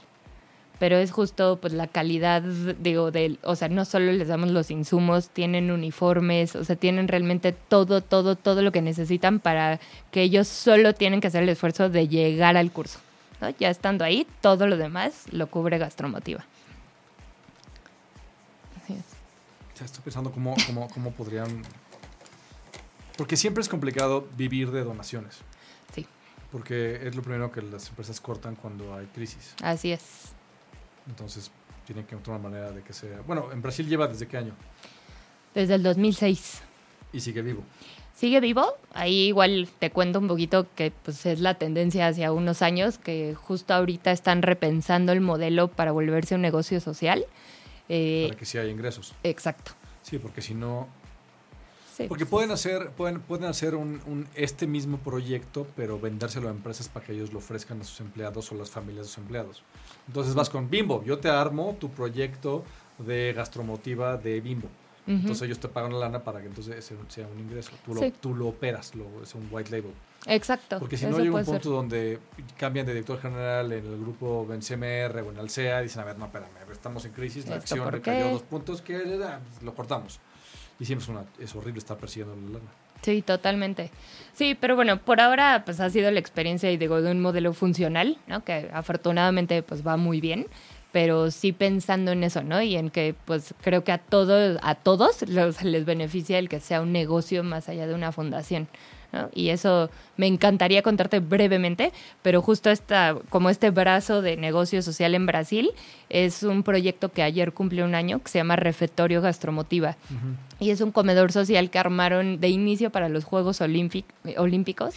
Pero es justo pues la calidad, digo, del, o sea, no solo les damos los insumos, tienen uniformes, o sea, tienen realmente todo, todo, todo lo que necesitan para que ellos solo tienen que hacer el esfuerzo de llegar al curso. ¿no? Ya estando ahí, todo lo demás lo cubre Gastromotiva. Así es. Ya estoy pensando cómo, cómo, cómo podrían... Porque siempre es complicado vivir de donaciones. Sí, Porque es lo primero que las empresas cortan cuando hay crisis. así es. Entonces tienen que encontrar una manera de que sea... Bueno, en Brasil lleva desde qué año Desde el 2006. y sigue vivo. sigue vivo. Ahí igual te cuento un poquito que pues es la tendencia hacia unos años que justo ahorita están repensando el modelo para volverse un negocio social. Eh, para que sí haya ingresos. exacto. Sí, porque si no... Sí, Porque pues, pueden hacer, pueden, pueden hacer un, un- este mismo proyecto, pero vendérselo a empresas para que ellos lo ofrezcan a sus empleados o las familias de sus empleados. Entonces vas con Bimbo, yo te armo tu proyecto de gastromotiva de Bimbo. Entonces ellos te pagan la lana para que entonces ese sea un ingreso. Tú lo, tú lo operas, lo, es un white label. Exacto. Porque si no llega un ser. punto donde cambian de director general en el grupo en CMR o en Alsea, dicen, a ver, no, espérame, estamos en crisis, la ¿Esto acción recayó dos puntos, que lo cortamos. Y siempre es, una, es horrible estar persiguiendo la lana. Sí, totalmente. Sí, pero bueno, por ahora pues ha sido la experiencia y digo de un modelo funcional, ¿no? Que afortunadamente pues va muy bien, pero sí pensando en eso, ¿no? Y en que pues creo que a todos a todos los- les beneficia el que sea un negocio más allá de una fundación. ¿No? Y eso me encantaría contarte brevemente, pero justo esta, como este brazo de negocio social en Brasil es un proyecto que ayer cumplió un año que se llama Refectorio Gastromotiva. Y es un comedor social que armaron de inicio para los Juegos Olímpic- Olímpicos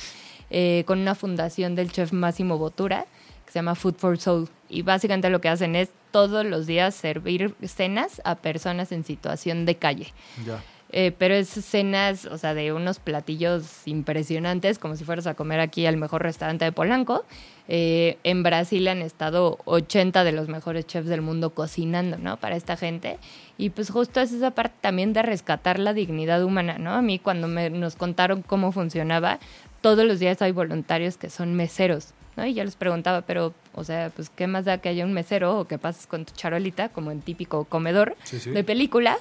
eh, con una fundación del chef Máximo Botura que se llama Food for Soul. Y básicamente lo que hacen es todos los días servir cenas a personas en situación de calle. Ya. Eh, pero es cenas, o sea, de unos platillos impresionantes, como si fueras a comer aquí al mejor restaurante de Polanco. Eh, en Brasil han estado 80 de los mejores chefs del mundo cocinando, ¿no? Para esta gente. Y pues justo es esa parte también de rescatar la dignidad humana, ¿no? A mí cuando me, nos contaron cómo funcionaba, todos los días hay voluntarios que son meseros, ¿no? Y yo les preguntaba, pero, o sea, pues, ¿qué más da que haya un mesero o que pases con tu charolita, como en típico comedor Sí, sí. de película?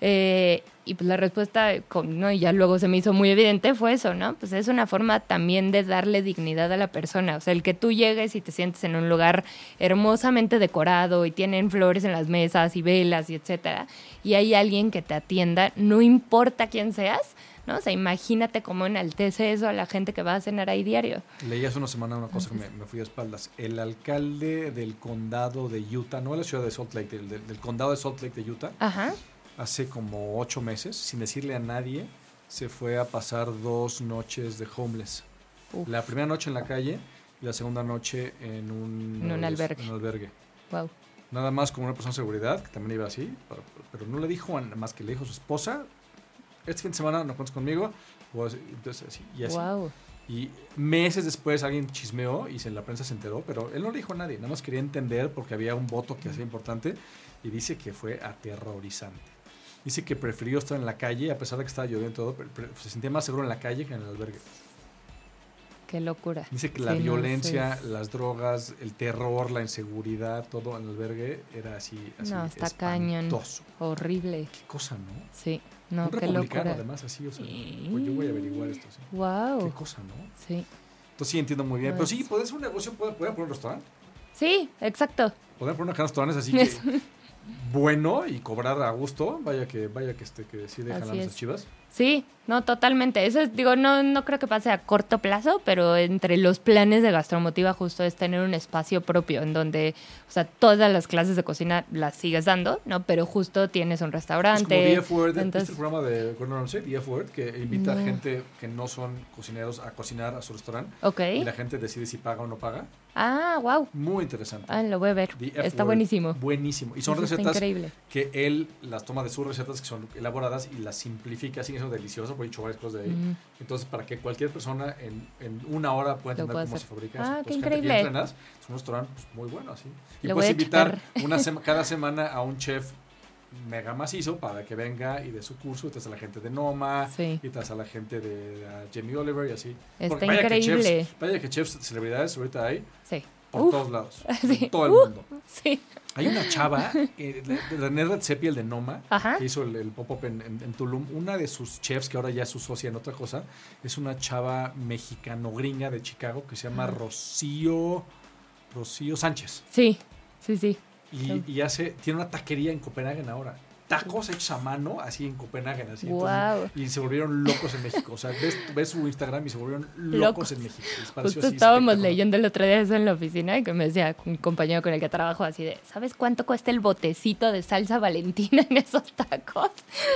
Eh, y pues la respuesta, con- ¿no? Y ya luego se me hizo muy evidente, fue eso, ¿no? Pues es una forma también de darle dignidad a la persona. O sea, el que tú llegues y te sientes en un lugar hermosamente decorado y tienen flores en las mesas y velas y etcétera, y hay alguien que te atienda, no importa quién seas, ¿no? O sea, imagínate cómo enaltece eso a la gente que va a cenar ahí diario. Leí hace una semana una cosa que me, me fui a espaldas. El alcalde del condado de Utah, no de la ciudad de Salt Lake, del, del- del condado de Salt Lake de Utah, Ajá. Hace como ocho meses, sin decirle a nadie, se fue a pasar dos noches de homeless. Uf. La primera noche en la calle y la segunda noche en un, En un albergue. en un albergue. Wow. Nada más como una persona de seguridad, que también iba así, pero, pero no le dijo a- más que le dijo a su esposa, este fin de semana no cuentas conmigo, entonces, así, y así. Wow. Y meses después alguien chismeó y se, la prensa se enteró, pero él no le dijo a nadie, nada más quería entender porque había un voto que hacía importante y dice que fue aterrorizante. Dice que prefirió estar en la calle, a pesar de que estaba lloviendo y todo, pre- se sentía más seguro en la calle que en el albergue. Qué locura. Dice que la Sí, no, violencia, sí. las drogas, el terror, la inseguridad, todo en el albergue era así, así No, está cañón. Horrible. Qué cosa, ¿no? Sí. No, Un qué locura. además, así, o sea, Sí. pues yo voy a averiguar esto, sí. Qué Wow. cosa, ¿no? Sí. Entonces sí entiendo muy bien. Pero sí, Pues- puede ser un negocio, puede poner un restaurante. Sí, exacto. Podrían poner unos restaurantes así que bueno y cobrar a gusto. Vaya que, vaya que este, que sí dejan Así a esas es. chivas. Sí, no, totalmente. Eso es, digo, no, no creo que pase a corto plazo, pero entre los planes de Gastromotiva justo es tener un espacio propio en donde, o sea, todas las clases de cocina las sigues dando, ¿no? Pero justo tienes un Es como restaurante. The F Word, ¿viste entonces- el programa de Gordon Ramsay? Word, que invita a gente que no son cocineros a cocinar a su restaurante. Ok. Y la gente decide si paga o no paga. Ah, wow. Muy interesante. Ah, lo voy a ver. Está buenísimo. Buenísimo. Y son Eso recetas increíble. que él las toma de sus recetas que son elaboradas y las simplifica, siguen siendo deliciosas, porque he hecho varias cosas de ahí. Mm. Entonces, para que cualquier persona en, en una hora pueda entender cómo hacer. se fabrica. Ah, eso. qué increíble. bien entrenadas, es un restaurante pues, muy bueno, así. Y Lo puedes invitar una sema- cada semana a un chef mega macizo para que venga y dé su curso. Y traes a la gente de Noma, Sí. y traes a la gente de a Jamie Oliver y así. Está vaya que increíble. chefs- vaya que chefs, celebridades ahorita hay Sí. Por Uf, todos lados. sí. En todo el Uh. mundo. Sí. Hay una chava, eh, René Redzepi, el de Noma, Ajá. que hizo el, el pop-up en, en- en Tulum. Una de sus chefs, que ahora ya es su socia en otra cosa, es una chava mexicano-gringa de Chicago que se llama. Rocío, Rocío Sánchez. Sí. Sí, sí. Y, Sí. y hace, tiene una taquería en Copenhague ahora. Tacos hechos a mano, así en Copenhague. Así. Entonces, y se volvieron locos en México. O sea, ves, ves su Instagram y se volvieron locos, Locos. en México. Justo así estábamos leyendo el otro día eso en la oficina y que me decía un compañero con el que trabajo así de, ¿sabes cuánto cuesta el botecito de salsa valentina en esos tacos?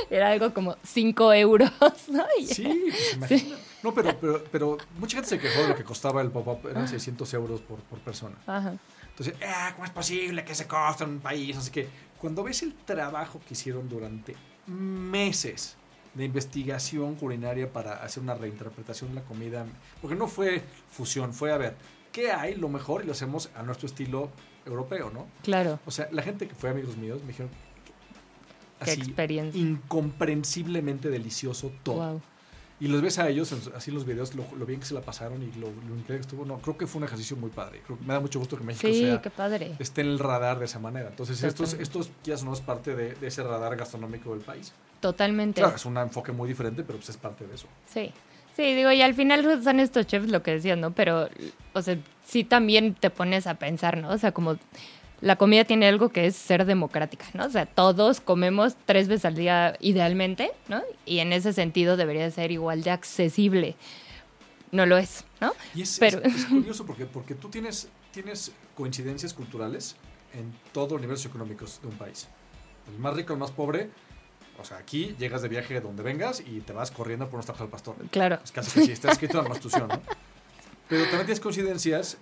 Era algo como 5 euros, ¿no? Y- Sí, pues imagina. No, pero, pero, pero mucha gente se quejó de lo que costaba el pop-up. Eran 600 euros por, por persona. Ajá. Entonces, ah, ¿cómo es posible que se costa en un país? Así que cuando ves el trabajo que hicieron durante meses de investigación culinaria para hacer una reinterpretación de la comida, porque no fue fusión, fue a ver, ¿qué hay lo mejor? Y lo hacemos a nuestro estilo europeo, ¿no? Claro. O sea, la gente que fue amigos míos me dijeron, Qué así, experiencia. incomprensiblemente delicioso todo. Wow. Y los ves a ellos, así en los videos, lo, lo bien que se la pasaron y lo, lo increíble que estuvo. No, creo que fue un ejercicio muy padre. Creo que me da mucho gusto que México Sí, sea, qué padre. esté en el radar de esa manera. Entonces, estos, estos ya no es parte de, de ese radar gastronómico del país. Totalmente. Claro, es un enfoque muy diferente, pero pues es parte de eso. Sí. Sí, digo, y al final son estos chefs lo que decían, ¿no? Pero, o sea, sí también te pones a pensar, ¿no? O sea, como la comida tiene algo que es ser democrática, ¿no? O sea, todos comemos tres veces al día idealmente, ¿no? Y en ese sentido debería ser igual de accesible. No lo es, ¿no? Y es, Pero- es- es curioso porque, porque tú tienes, tienes coincidencias culturales en todos los niveles económicos de un país. El más rico, el más pobre. O sea, aquí llegas de viaje donde vengas y te vas corriendo por unos tacos al pastor. Claro. Es casi que sí, está escrito en la Constitución, ¿no? Pero también tienes coincidencias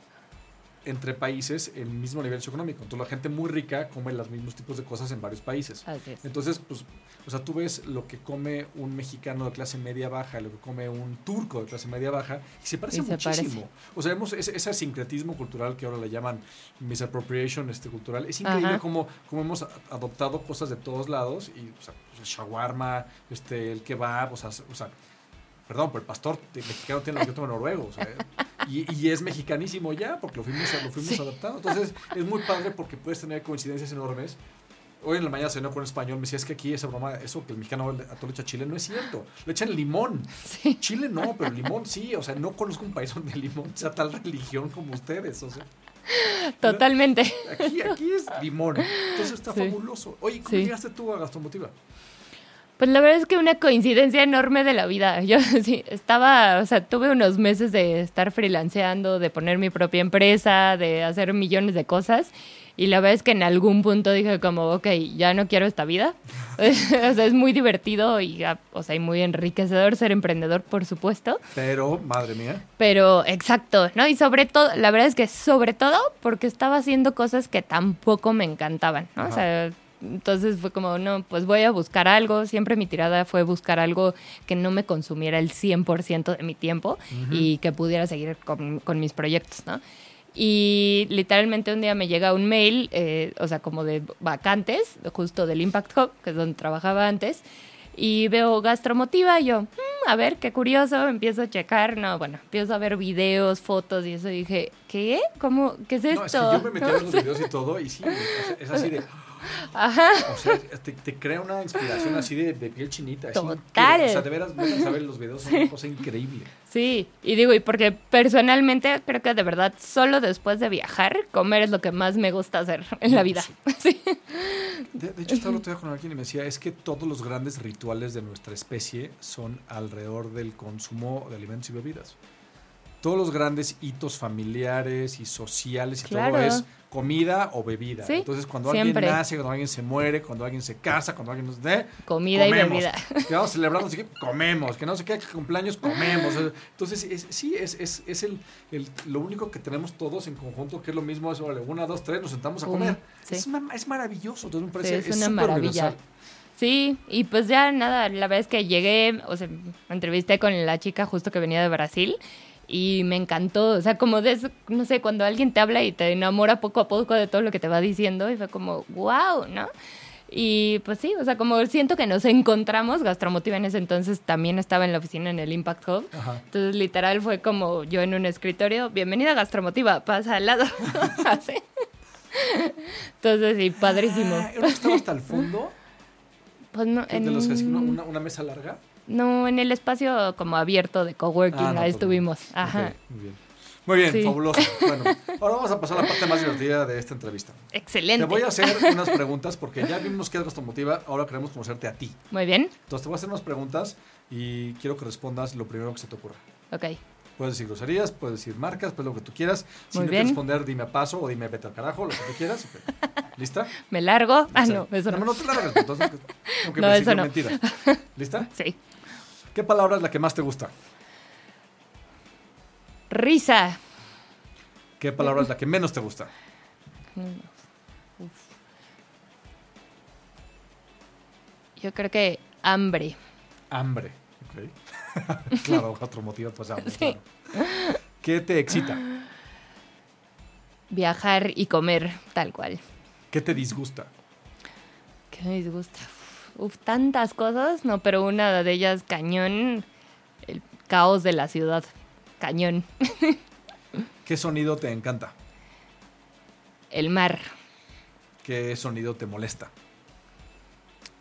entre países el mismo nivel socioeconómico. Entonces la gente muy rica come los mismos tipos de cosas en varios países. Entonces, pues, o sea, tú ves lo que come un mexicano de clase media baja, lo que come un turco de clase media baja, y se parece Y se muchísimo. parece. O sea, vemos ese, ese sincretismo cultural que ahora le llaman misappropriation este, cultural. Es increíble cómo, cómo hemos adoptado cosas de todos lados, y, o sea, pues, el shawarma, este, el kebab, o sea, o sea, perdón, pero el pastor mexicano tiene el acento noruego, o sea, y, y es mexicanísimo ya, porque lo fuimos, lo fuimos adaptando. Entonces, es muy padre porque puedes tener coincidencias enormes. Hoy en la mañana cenó con un español, me decía, es que aquí esa broma, eso que el mexicano a todo le echa chile, no es cierto. Le echan limón. Sí. Chile no, pero limón sí. O sea, no conozco un país donde el limón sea tal religión como ustedes. O sea, Totalmente. aquí, aquí es limón. Entonces está Sí. fabuloso. Oye, ¿cómo Sí. llegaste tú a Gastromotiva? Pues la verdad es que una coincidencia enorme de la vida. Yo sí, estaba, o sea, tuve unos meses de estar freelanceando, de poner mi propia empresa, de hacer millones de cosas. Y la verdad es que en algún punto dije como, ok, ya no quiero esta vida. o sea, es muy divertido y, ah, o sea, y muy enriquecedor ser emprendedor, por supuesto. Pero, madre mía. Pero, exacto, ¿no? Y sobre todo, la verdad es que sobre todo porque estaba haciendo cosas que tampoco me encantaban, ¿no? O sea, entonces fue como, no, pues voy a buscar algo. Siempre mi tirada fue buscar algo que no me consumiera el 100% de mi tiempo y que pudiera seguir con, con mis proyectos, ¿no? Y literalmente un día me llega un mail, eh, o sea, como de vacantes, justo del Impact Hub, que es donde trabajaba antes, y veo gastromotiva y yo, "Mm, a ver, qué curioso, empiezo a checar, no, bueno, empiezo a ver videos, fotos y eso, y dije, ¿qué? ¿Cómo? ¿Qué es esto? No, es que yo me metí a ver los videos y todo y sí, es así de... Ajá. O sea, te, te crea una inspiración así de, de piel chinita. es Total. O sea, de veras, veras a ver los videos, son una cosa increíble. Sí, y digo, y porque personalmente creo que de verdad solo después de viajar, comer es lo que más me gusta hacer en la vida. Sí. De, de hecho, estaba otro día con alguien y me decía, es que todos los grandes rituales de nuestra especie son alrededor del consumo de alimentos y bebidas. Todos los grandes hitos familiares y sociales y Claro. todo es comida o bebida. Sí, Entonces, cuando siempre. alguien nace, cuando alguien se muere, cuando alguien se casa, cuando alguien nos dé, Comida y bebida. Que vamos celebrando, así que comemos. Que no sé qué, que cumpleaños, comemos. Entonces, es- sí, es, es, es el, el- lo único que tenemos todos en conjunto, que es lo mismo, es, órale, una, dos, tres, nos sentamos a comer. sí. Es, es maravilloso, entonces me parece es es una maravilla. universal. Sí, y pues ya nada, la es que llegué, o sea, me entrevisté con la chica justo que venía de Brasil y me encantó, o sea, como de eso, no sé, cuando alguien te habla y te enamora poco a poco de todo lo que te va diciendo y fue como, wow, ¿no? Y pues sí, o sea, como siento que nos encontramos, Gastromotiva en ese entonces también estaba en la oficina en el Impact Hub. Ajá. Entonces, literal, fue como yo en un escritorio, bienvenida a Gastromotiva, pasa al lado. Así. Entonces, sí, padrísimo. Ah, ¿era que estaba hasta el fondo? Pues no, de los que así, una, en, una, una mesa larga. No, en el espacio como abierto de coworking, Ah, no, ahí pues, estuvimos. Ajá. muy bien. Muy bien, Sí. fabuloso. Bueno, ahora vamos a pasar a la parte más divertida de esta entrevista. Excelente. Te voy a hacer unas preguntas porque ya vimos que es gastromotiva, ahora queremos conocerte a ti. Muy bien. Entonces te voy a hacer unas preguntas y quiero que respondas lo primero que se te ocurra. Ok. Puedes decir groserías, puedes decir marcas, pues lo que tú quieras. Si Muy no bien. quieres responder, dime a paso o dime vete al carajo, lo que tú quieras. ¿Lista? ¿Me largo? Ah, no, eso no. no. No te largas, entonces, aunque No, me eso sigan no. mentiras. ¿Lista? Sí. ¿Qué palabra es la que más te gusta? Risa. ¿Qué palabra es la que menos te gusta? Yo creo que hambre. Hambre. Ok. claro, otro motivo, pues hambre. Sí. claro. ¿Qué te excita? Viajar y comer, tal cual. ¿Qué te disgusta? ¿Qué me disgusta? Uf, tantas cosas, no, pero una de ellas, cañón, el caos de la ciudad. Cañón. ¿Qué sonido te encanta? El mar. ¿Qué sonido te molesta?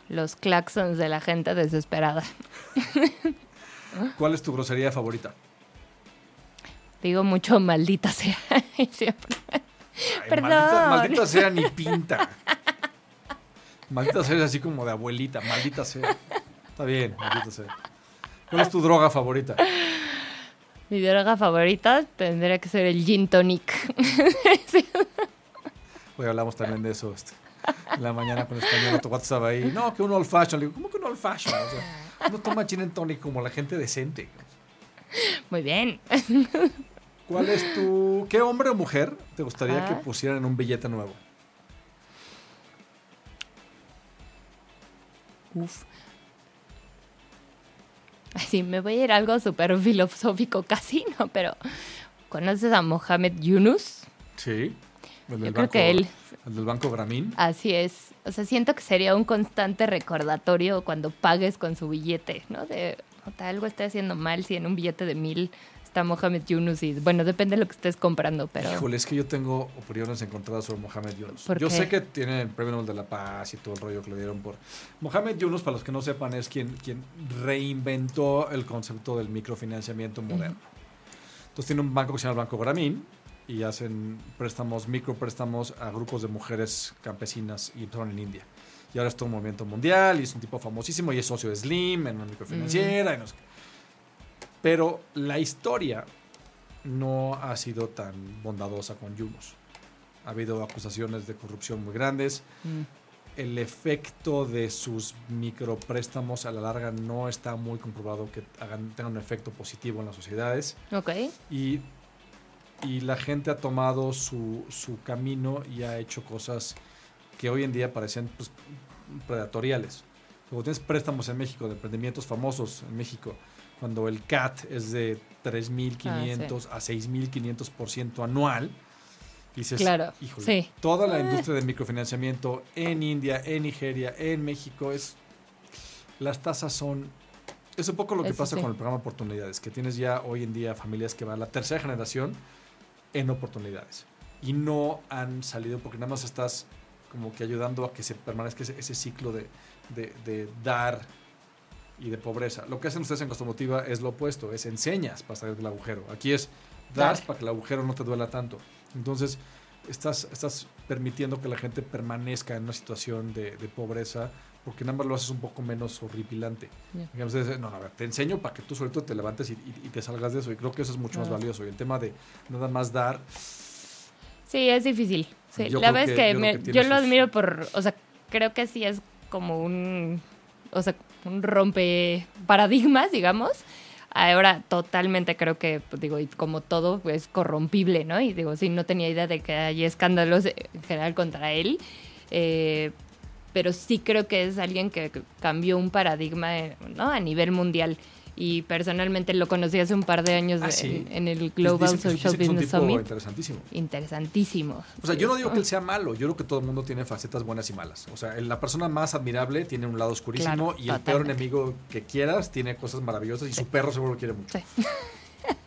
Los claxons de la gente desesperada. ¿Cuál es tu grosería favorita? Digo mucho maldita sea. Siempre. Ay, Perdón. Maldita, maldita sea ni pinta. Maldita sea es así como de abuelita. Maldita sea. Está bien, maldita sea. ¿Cuál es tu droga favorita? Mi droga favorita tendría que ser el gin tonic. Hoy hablamos también de eso este, en la mañana con español. Otro cuate estaba ahí. No, que un old fashion. Le digo, ¿cómo que un old fashion? O sea, no toma gin and tonic como la gente decente. Muy bien. ¿Cuál es tu. ¿Qué hombre o mujer te gustaría Ah. que pusieran en un billete nuevo? Uf. Ay, Sí, me voy a ir a algo súper filosófico casi, ¿no? Pero, ¿conoces a Mohamed Yunus? Sí. El del Yo creo que él. El del Banco Gramín. Así es. O sea, siento que sería un constante recordatorio cuando pagues con su billete, ¿no? De, "Ota, algo está haciendo mal si en un billete de mil está Mohamed Yunus y, bueno, depende de lo que estés comprando, pero... Híjole, es que yo tengo opiniones encontradas sobre Mohamed Yunus. ¿Por yo qué? sé que tiene el premio Nobel de la Paz y todo el rollo que le dieron por. Mohamed Yunus, para los que no sepan, es quien, quien reinventó el concepto del microfinanciamiento moderno. Entonces tiene un banco que se llama el Banco Gramín y hacen préstamos, micropréstamos a grupos de mujeres campesinas y empezaron en India. Y ahora es todo un movimiento mundial y es un tipo famosísimo y es socio de Slim en una microfinanciera y no sé. Pero la historia no ha sido tan bondadosa con Yunus. Ha habido acusaciones de corrupción muy grandes. Mm. El efecto de sus micropréstamos a la larga no está muy comprobado que hagan, tengan un efecto positivo en las sociedades. Ok. Y, y la gente ha tomado su, su camino y ha hecho cosas que hoy en día parecen pues, predatoriales. Cuando tienes préstamos en México de emprendimientos famosos en México, cuando el CAT es de 3.500 a 6.500% anual, dices, Claro, híjole, sí. toda la industria del microfinanciamiento en India, en Nigeria, en México, es las tasas son... Es un poco lo que Eso pasa sí. con el programa Oportunidades, que tienes ya hoy en día familias que van a la tercera generación en oportunidades. Y no han salido porque nada más estás como que ayudando a que se permanezca ese, ese ciclo de, de- de dar y de pobreza. Lo que hacen ustedes en Costomotiva es lo opuesto, es enseñas para salir del agujero. Aquí es das Dar. para que el agujero no te duela tanto. Entonces, estás, estás permitiendo que la gente permanezca en una situación de, de pobreza porque nada más lo haces un poco menos horripilante. Ya. Digamos, es, no, no, a ver, te enseño para que tú solito te levantes y, y- y te salgas de eso. Y creo que eso es mucho más Claro. valioso. Y el tema de nada más dar, Sí, es difícil. Sí, la verdad es que- yo me- que yo, lo admiro por, o sea, creo que sí es como un, o sea, un rompe paradigmas, digamos. Ahora totalmente creo que, pues, digo, y como todo, es corrompible, ¿no? Y digo, sí, no tenía idea de que hay escándalos en general contra él. Eh, pero sí creo que es alguien que cambió un paradigma, ¿no? A nivel mundial. Y personalmente lo conocí hace un par de años Ah, sí. en, en el Global dicen que- Social un Business Summit. interesantísimo. Interesantísimo. O sea, yo no digo que él sea malo, yo creo que todo el mundo tiene facetas buenas y malas. O sea, la persona más admirable tiene un lado oscurísimo Claro, y el peor enemigo que quieras tiene cosas maravillosas y su perro seguro lo quiere mucho. Sí.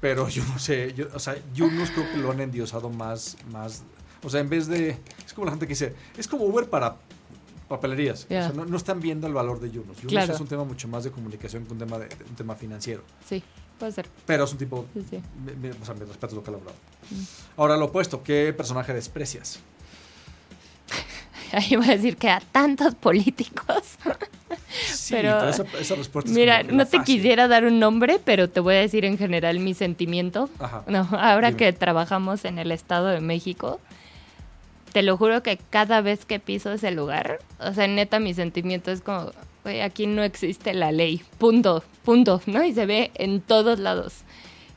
Pero yo no sé, yo, o sea, Yunus creo que lo han endiosado más, más, o sea, en vez de, es como la gente que dice, es como Uber para papelerías. O sea, no, no están viendo el valor de Yunus. Yunus Claro. es un tema mucho más de comunicación que un tema, de, un tema financiero. Sí, puede ser. Pero es un tipo, Sí, sí. me, me- o sea, me respeto lo que ha logrado. Mm. Ahora, lo opuesto, ¿qué personaje desprecias? Ahí voy a decir que a tantos políticos. Sí, Pero, pero, esa, esa respuesta es Mira, no te fácil. quisiera dar un nombre, pero te voy a decir en general mi sentimiento. Ajá. No, ahora Dime. que trabajamos en el Estado de México, te lo juro que cada vez que piso ese lugar, o sea, neta, mi sentimiento es como, güey, aquí no existe la ley, punto, punto, ¿no? Y se ve en todos lados.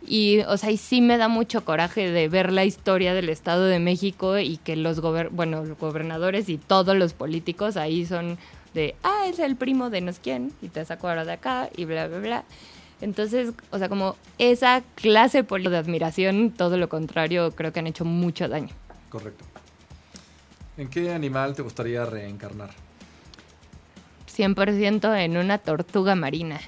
Y, o sea, y sí me da mucho coraje de ver la historia del Estado de México y que los, gober bueno, los gobernadores y todos los políticos ahí son de, ah, es el primo de no sé quién, y te saco ahora de acá, y bla, bla, bla. Entonces, o sea, como esa clase de admiración, todo lo contrario, creo que han hecho mucho daño. Correcto. ¿En qué animal te gustaría reencarnar? 100% en una tortuga marina.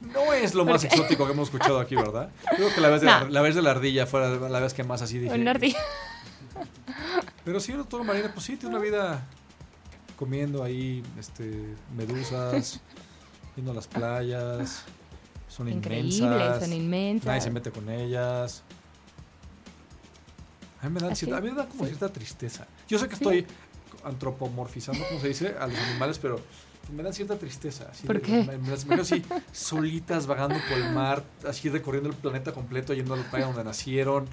No es lo más exótico que hemos escuchado aquí, ¿verdad? Creo que la vez de, la, No. la vez de la ardilla fue la, la vez que más así dije. Una ardilla. Pero sí, una tortuga marina, pues sí, tiene una vida comiendo ahí este, medusas, yendo a las playas. Son Increíbles, inmensas. son inmensas. Nadie se mete con ellas. A mí me da, cierta, a mí me da como Sí. cierta tristeza. Yo sé que estoy antropomorfizando, como se dice, a los animales, pero me dan cierta tristeza. así ¿Por de- qué? Me, me las imagino así, solitas, vagando por el mar, así recorriendo el planeta completo, yendo al país donde nacieron.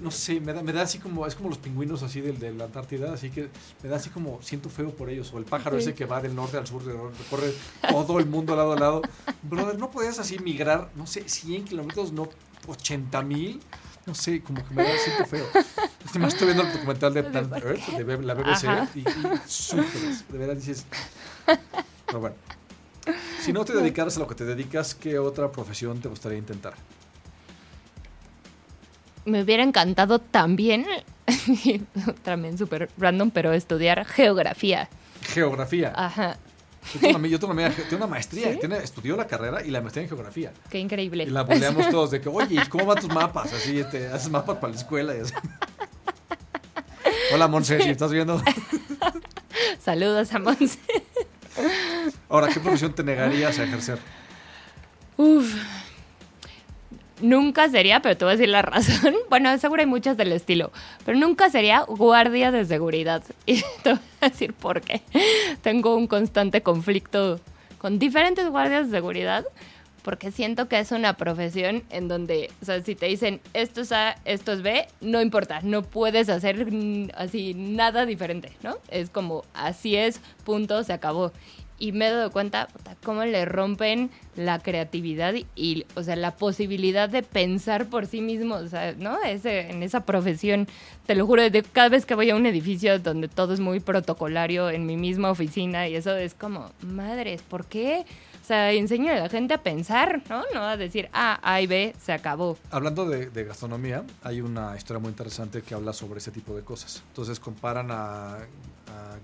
No sé, me da, me da así como, es como los pingüinos así del, de la Antártida, así que me da así como, siento feo por ellos. O el pájaro Sí. ese que va del norte al sur, de- recorre todo el mundo lado a lado. Brother, ¿no podías así migrar, no sé, 100 kilómetros, no 80 mil? No sé, como que me da, siento feo. Además estoy viendo el documental de ¿De Planet Earth, de la BBC, Ajá. y, y sufres, de verdad dices... Pero bueno, si no te dedicaras a lo que te dedicas, ¿qué otra profesión te gustaría intentar? Me hubiera encantado también, también súper random, pero estudiar geografía. Geografía. Ajá, Yo tengo una, yo tengo una una maestría, ¿Sí? tiene, estudió la carrera y la maestría en geografía. qué increíble. Y la boleamos todos de que, oye, ¿y ¿cómo van tus mapas? Así, este, haces mapas para la escuela y así. Hola, Monse, si estás viendo. Saludos a Monse. Ahora, ¿qué profesión te negarías a ejercer? Uf. Nunca sería, pero te voy a decir la razón. Bueno, seguro hay muchas del estilo, pero nunca sería guardia de seguridad. Y te voy a decir por qué. Tengo un constante conflicto con diferentes guardias de seguridad, porque siento que es una profesión en donde, o sea, si te dicen esto es A, esto es B, no importa, no puedes hacer así nada diferente, ¿no? Es como así es, punto, se acabó. Y me he dado cuenta puta, cómo le rompen la creatividad y, o sea, la posibilidad de pensar por sí mismo, o sea, ¿no? En esa profesión, te lo juro, cada vez que voy a un edificio donde todo es muy protocolario, en mi misma oficina, y eso es como, madres, ¿por qué? O sea, enseña a la gente a pensar, ¿no? No a decir, ah, A y B, se acabó. Hablando de, gastronomía, hay una historia muy interesante que habla sobre ese tipo de cosas. Entonces comparan a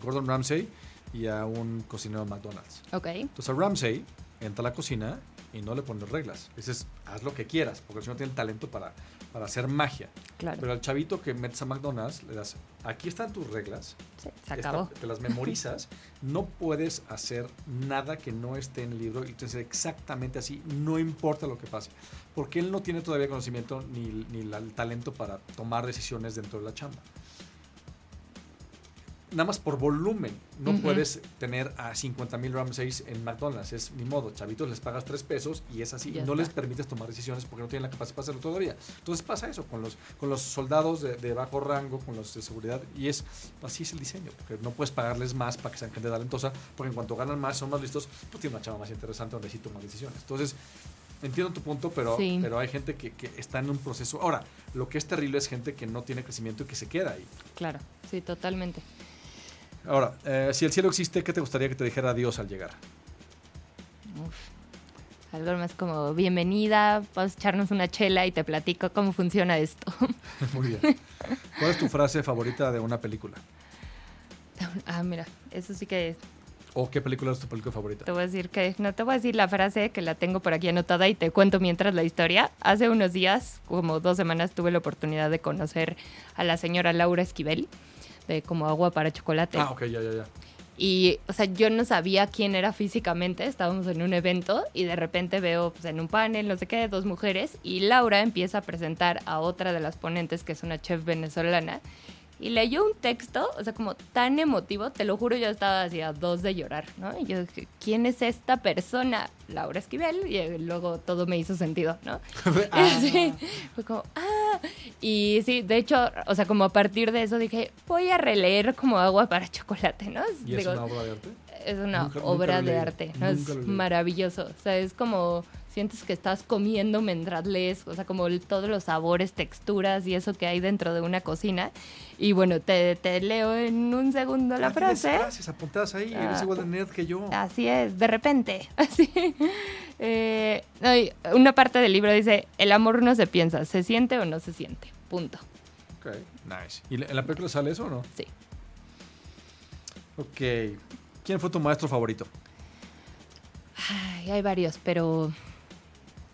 Gordon Ramsay y a un cocinero de McDonald's. Ok. Entonces Ramsay entra a la cocina y no le pone reglas. Dices, haz lo que quieras, porque el señor tiene el talento para, para hacer magia. Claro. Pero al chavito que metes a McDonald's, le das, aquí están tus reglas, Sí, se acabó. te las memorizas, no puedes hacer nada que no esté en el libro y entonces exactamente así, no importa lo que pase, porque él no tiene todavía conocimiento ni, ni la- el talento para tomar decisiones dentro de la chamba. Nada más por volumen, no puedes tener a 50 mil Ramsays en McDonald's, es ni modo, chavitos les pagas 3 pesos y es así, Ya no está. les permites tomar decisiones porque no tienen la capacidad para hacerlo todavía. Entonces pasa eso con los, con los soldados de, de bajo rango, con los de seguridad, y es así es el diseño, porque no puedes pagarles más para que sean gente talentosa, porque en cuanto ganan más, son más listos, pues tienen una chava más interesante donde sí toman decisiones. Entonces, entiendo tu punto, pero, Sí. pero hay gente que, que está en un proceso. Ahora, lo que es terrible es gente que no tiene crecimiento y que se queda ahí. Claro, sí, totalmente. Ahora, eh, si el cielo existe, ¿qué te gustaría que te dijera adiós al llegar? Uf. Algo más como, bienvenida, vamos a echarnos una chela y te platico cómo funciona esto. Muy bien. ¿Cuál es tu frase favorita de una película? ah, mira, eso sí que ¿O qué película es tu película favorita? te voy a decir que, no te voy a decir la frase que la tengo por aquí anotada y te cuento mientras la historia. Hace unos días, como dos semanas, tuve la oportunidad de conocer a la señora Laura Esquivel, de como agua para chocolate. Ah, ok, ya, ya, ya. Y, o sea, yo no sabía quién era físicamente, estábamos en un evento y de repente veo pues, en un panel, no sé qué, dos mujeres y Laura empieza a presentar a otra de las ponentes, que es una chef venezolana, y leyó un texto, o sea, como tan emotivo, te lo juro, yo estaba así a dos de llorar, ¿no? Y yo dije, ¿quién es esta persona? Laura Esquivel, y luego todo me hizo sentido, ¿no? Ah. Sí, fue como, ah, y sí, de hecho, o sea, como a partir de eso dije, voy a releer como agua para chocolate, ¿no? ¿Y es una obra de arte? es una Nunca- obra de arte, ¿no? Es maravilloso. O sea, es como sientes que estás comiendo mientras lees, o sea, como todos los sabores, texturas y eso que hay dentro de una cocina. Y bueno, te, te leo en un segundo la Ah, frase. frases apuntadas ahí, eres Ah. igual de nerd que yo. Así es, de repente. Así. Eh, una parte del libro dice, el amor no se piensa, se siente o no se siente. Punto. Ok, nice. ¿Y en la película sale eso o no? Sí. Ok. ¿Quién fue tu maestro favorito? Ay, hay varios, pero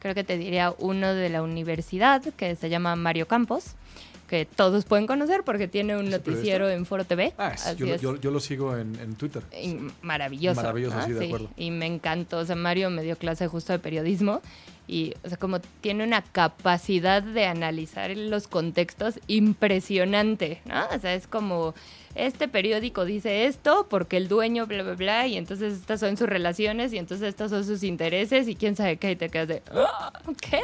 creo que te diría uno de la universidad que se llama Mario Campos, que todos pueden conocer porque tiene un ¿Es el noticiero en Foro TV. Ah, es- yo, yo- yo lo sigo en, en Twitter. Y maravilloso. Maravilloso, ¿no? sí, de acuerdo. Y me encantó. O sea, Mario me dio clase justo de periodismo. Y, o sea, como tiene una capacidad de analizar los contextos impresionante, ¿no? O sea, es como, este periódico dice esto porque el dueño, bla, bla, bla, y entonces estas son sus relaciones, y entonces estos son sus intereses, y quién sabe qué, y te quedas de, "Ah, ¿qué?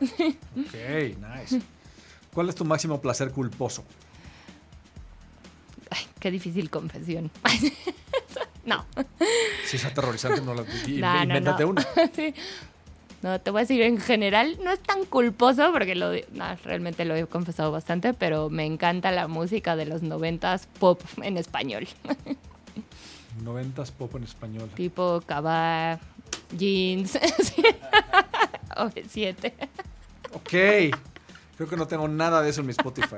Ok, nice. ¿Cuál es tu máximo placer culposo? Ay, qué difícil confesión. no. Si es aterrorizante, no la No, no, invéntate no. una. Sí. No, te voy a decir, en general no es tan culposo porque lo, no, realmente lo he confesado bastante, pero me encanta la música de los noventas pop en español. 90s pop en español. tipo Cava, Jeans, sí. o 7 Ok. Creo que no tengo nada de eso en mi Spotify.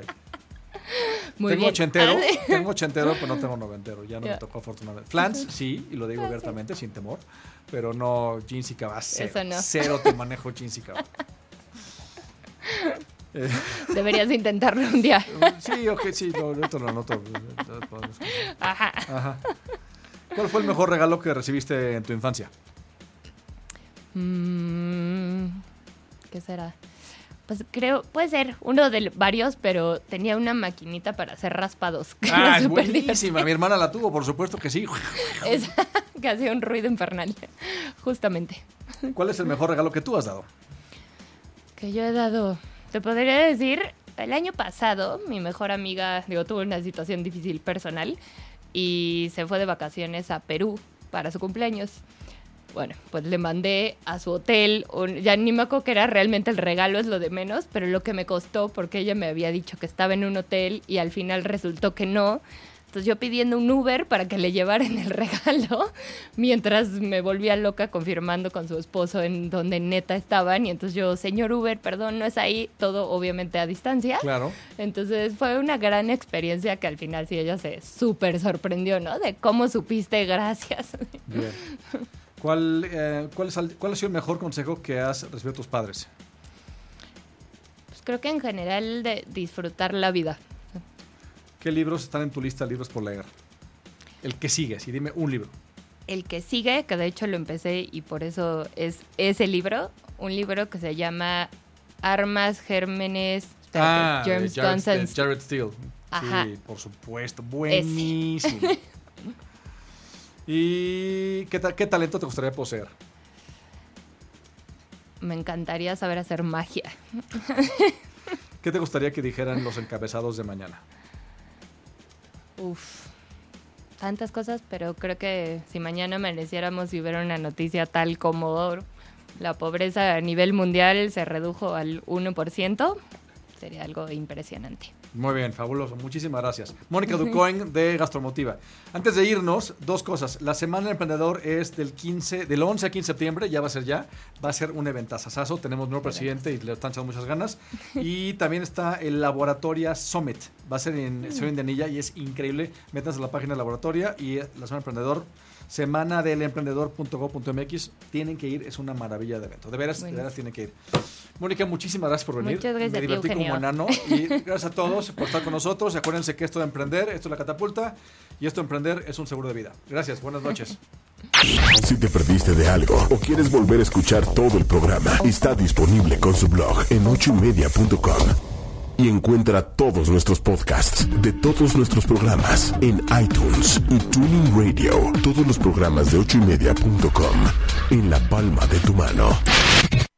Muy tengo bien. ochentero, Ah, tengo ochentero, pero no tengo noventero. Ya no me tocó afortunadamente. Flans, sí, y lo digo Ah, abiertamente, sin temor. Pero no jeans y cabas. Cero, Eso no. cero te manejo jeans y cabas. Eh, Deberías intentarlo un día. sí, ok, sí, no, esto lo anoto. Ajá. Ajá. ¿Cuál fue el mejor regalo que recibiste en tu infancia? Mm, ¿Qué será? Pues creo, puede ser uno de varios, pero tenía una maquinita para hacer raspados. Ah, buenísima. Mi hermana la tuvo, por supuesto que sí. Que hacía un ruido infernal, justamente. ¿Cuál es el mejor regalo que tú has dado? Que yo he dado, te podría decir, el año pasado mi mejor amiga, digo, tuvo una situación difícil personal y se fue de vacaciones a Perú para su cumpleaños. Bueno, pues le mandé a su hotel, un- ya ni me acuerdo que era realmente el regalo, es lo de menos, pero lo que me costó, porque ella me había dicho que estaba en un hotel y al final resultó que no, Entonces yo pidiendo un Uber para que le llevaran el regalo, mientras me volvía loca confirmando con su esposo en donde neta estaban. Y entonces yo, señor Uber, perdón, no es ahí, todo obviamente a distancia. Claro. Entonces fue una gran experiencia que al final sí ella se súper sorprendió, ¿no? De cómo supiste, gracias. Bien. ¿Cuál, eh, cuál, es, ¿Cuál ha sido el mejor consejo que has recibido de tus padres? Pues creo que en general de disfrutar la vida. ¿Qué libros están en tu lista de libros por leer? El que sigues, y dime un libro. El que sigue, que de hecho lo empecé y por eso es ese libro, un libro que se llama Armas, Gérmenes, Ah, de Jared, Jared Steele. Ajá. Sí, por supuesto. Buenísimo. ¿Y qué, ta- qué talento te gustaría poseer? Me encantaría saber hacer magia. ¿Qué te gustaría que dijeran los encabezados de mañana? Uf, tantas cosas, pero creo que si mañana amaneciéramos y hubiera una noticia tal como la pobreza a nivel mundial se redujo al 1%, sería algo impresionante. Muy bien, fabuloso. Muchísimas gracias. Mónica Ducoin de Gastromotiva. Antes de irnos, dos cosas. La Semana del Emprendedor es del 15, del 11 a 15 de septiembre, ya va a ser ya. Va a ser un eventazazazo. Tenemos nuevo presidente y le están echando muchas ganas. Y también está el Laboratoria Summit. Va a ser en Ciudad Indianilla y es increíble. Métanse a la página de Laboratoria y la Semana del Emprendedor. Semana del emprendedor.go.mx. Tienen que ir, es una maravilla de evento. De veras, de veras tienen que ir. Mónica, muchísimas gracias por venir. Muchas gracias Me a ti, divertí como enano. Y gracias a todos por estar con nosotros. Y acuérdense que esto de emprender, esto es la catapulta. Y esto de emprender es un seguro de vida. Gracias, buenas noches. Si te perdiste de algo o quieres volver a escuchar todo el programa, está disponible con su blog en ochoymedia.com. Y encuentra todos nuestros podcasts de todos nuestros programas en iTunes y Tuning Radio. Todos los programas de ochoymedia.com en la palma de tu mano.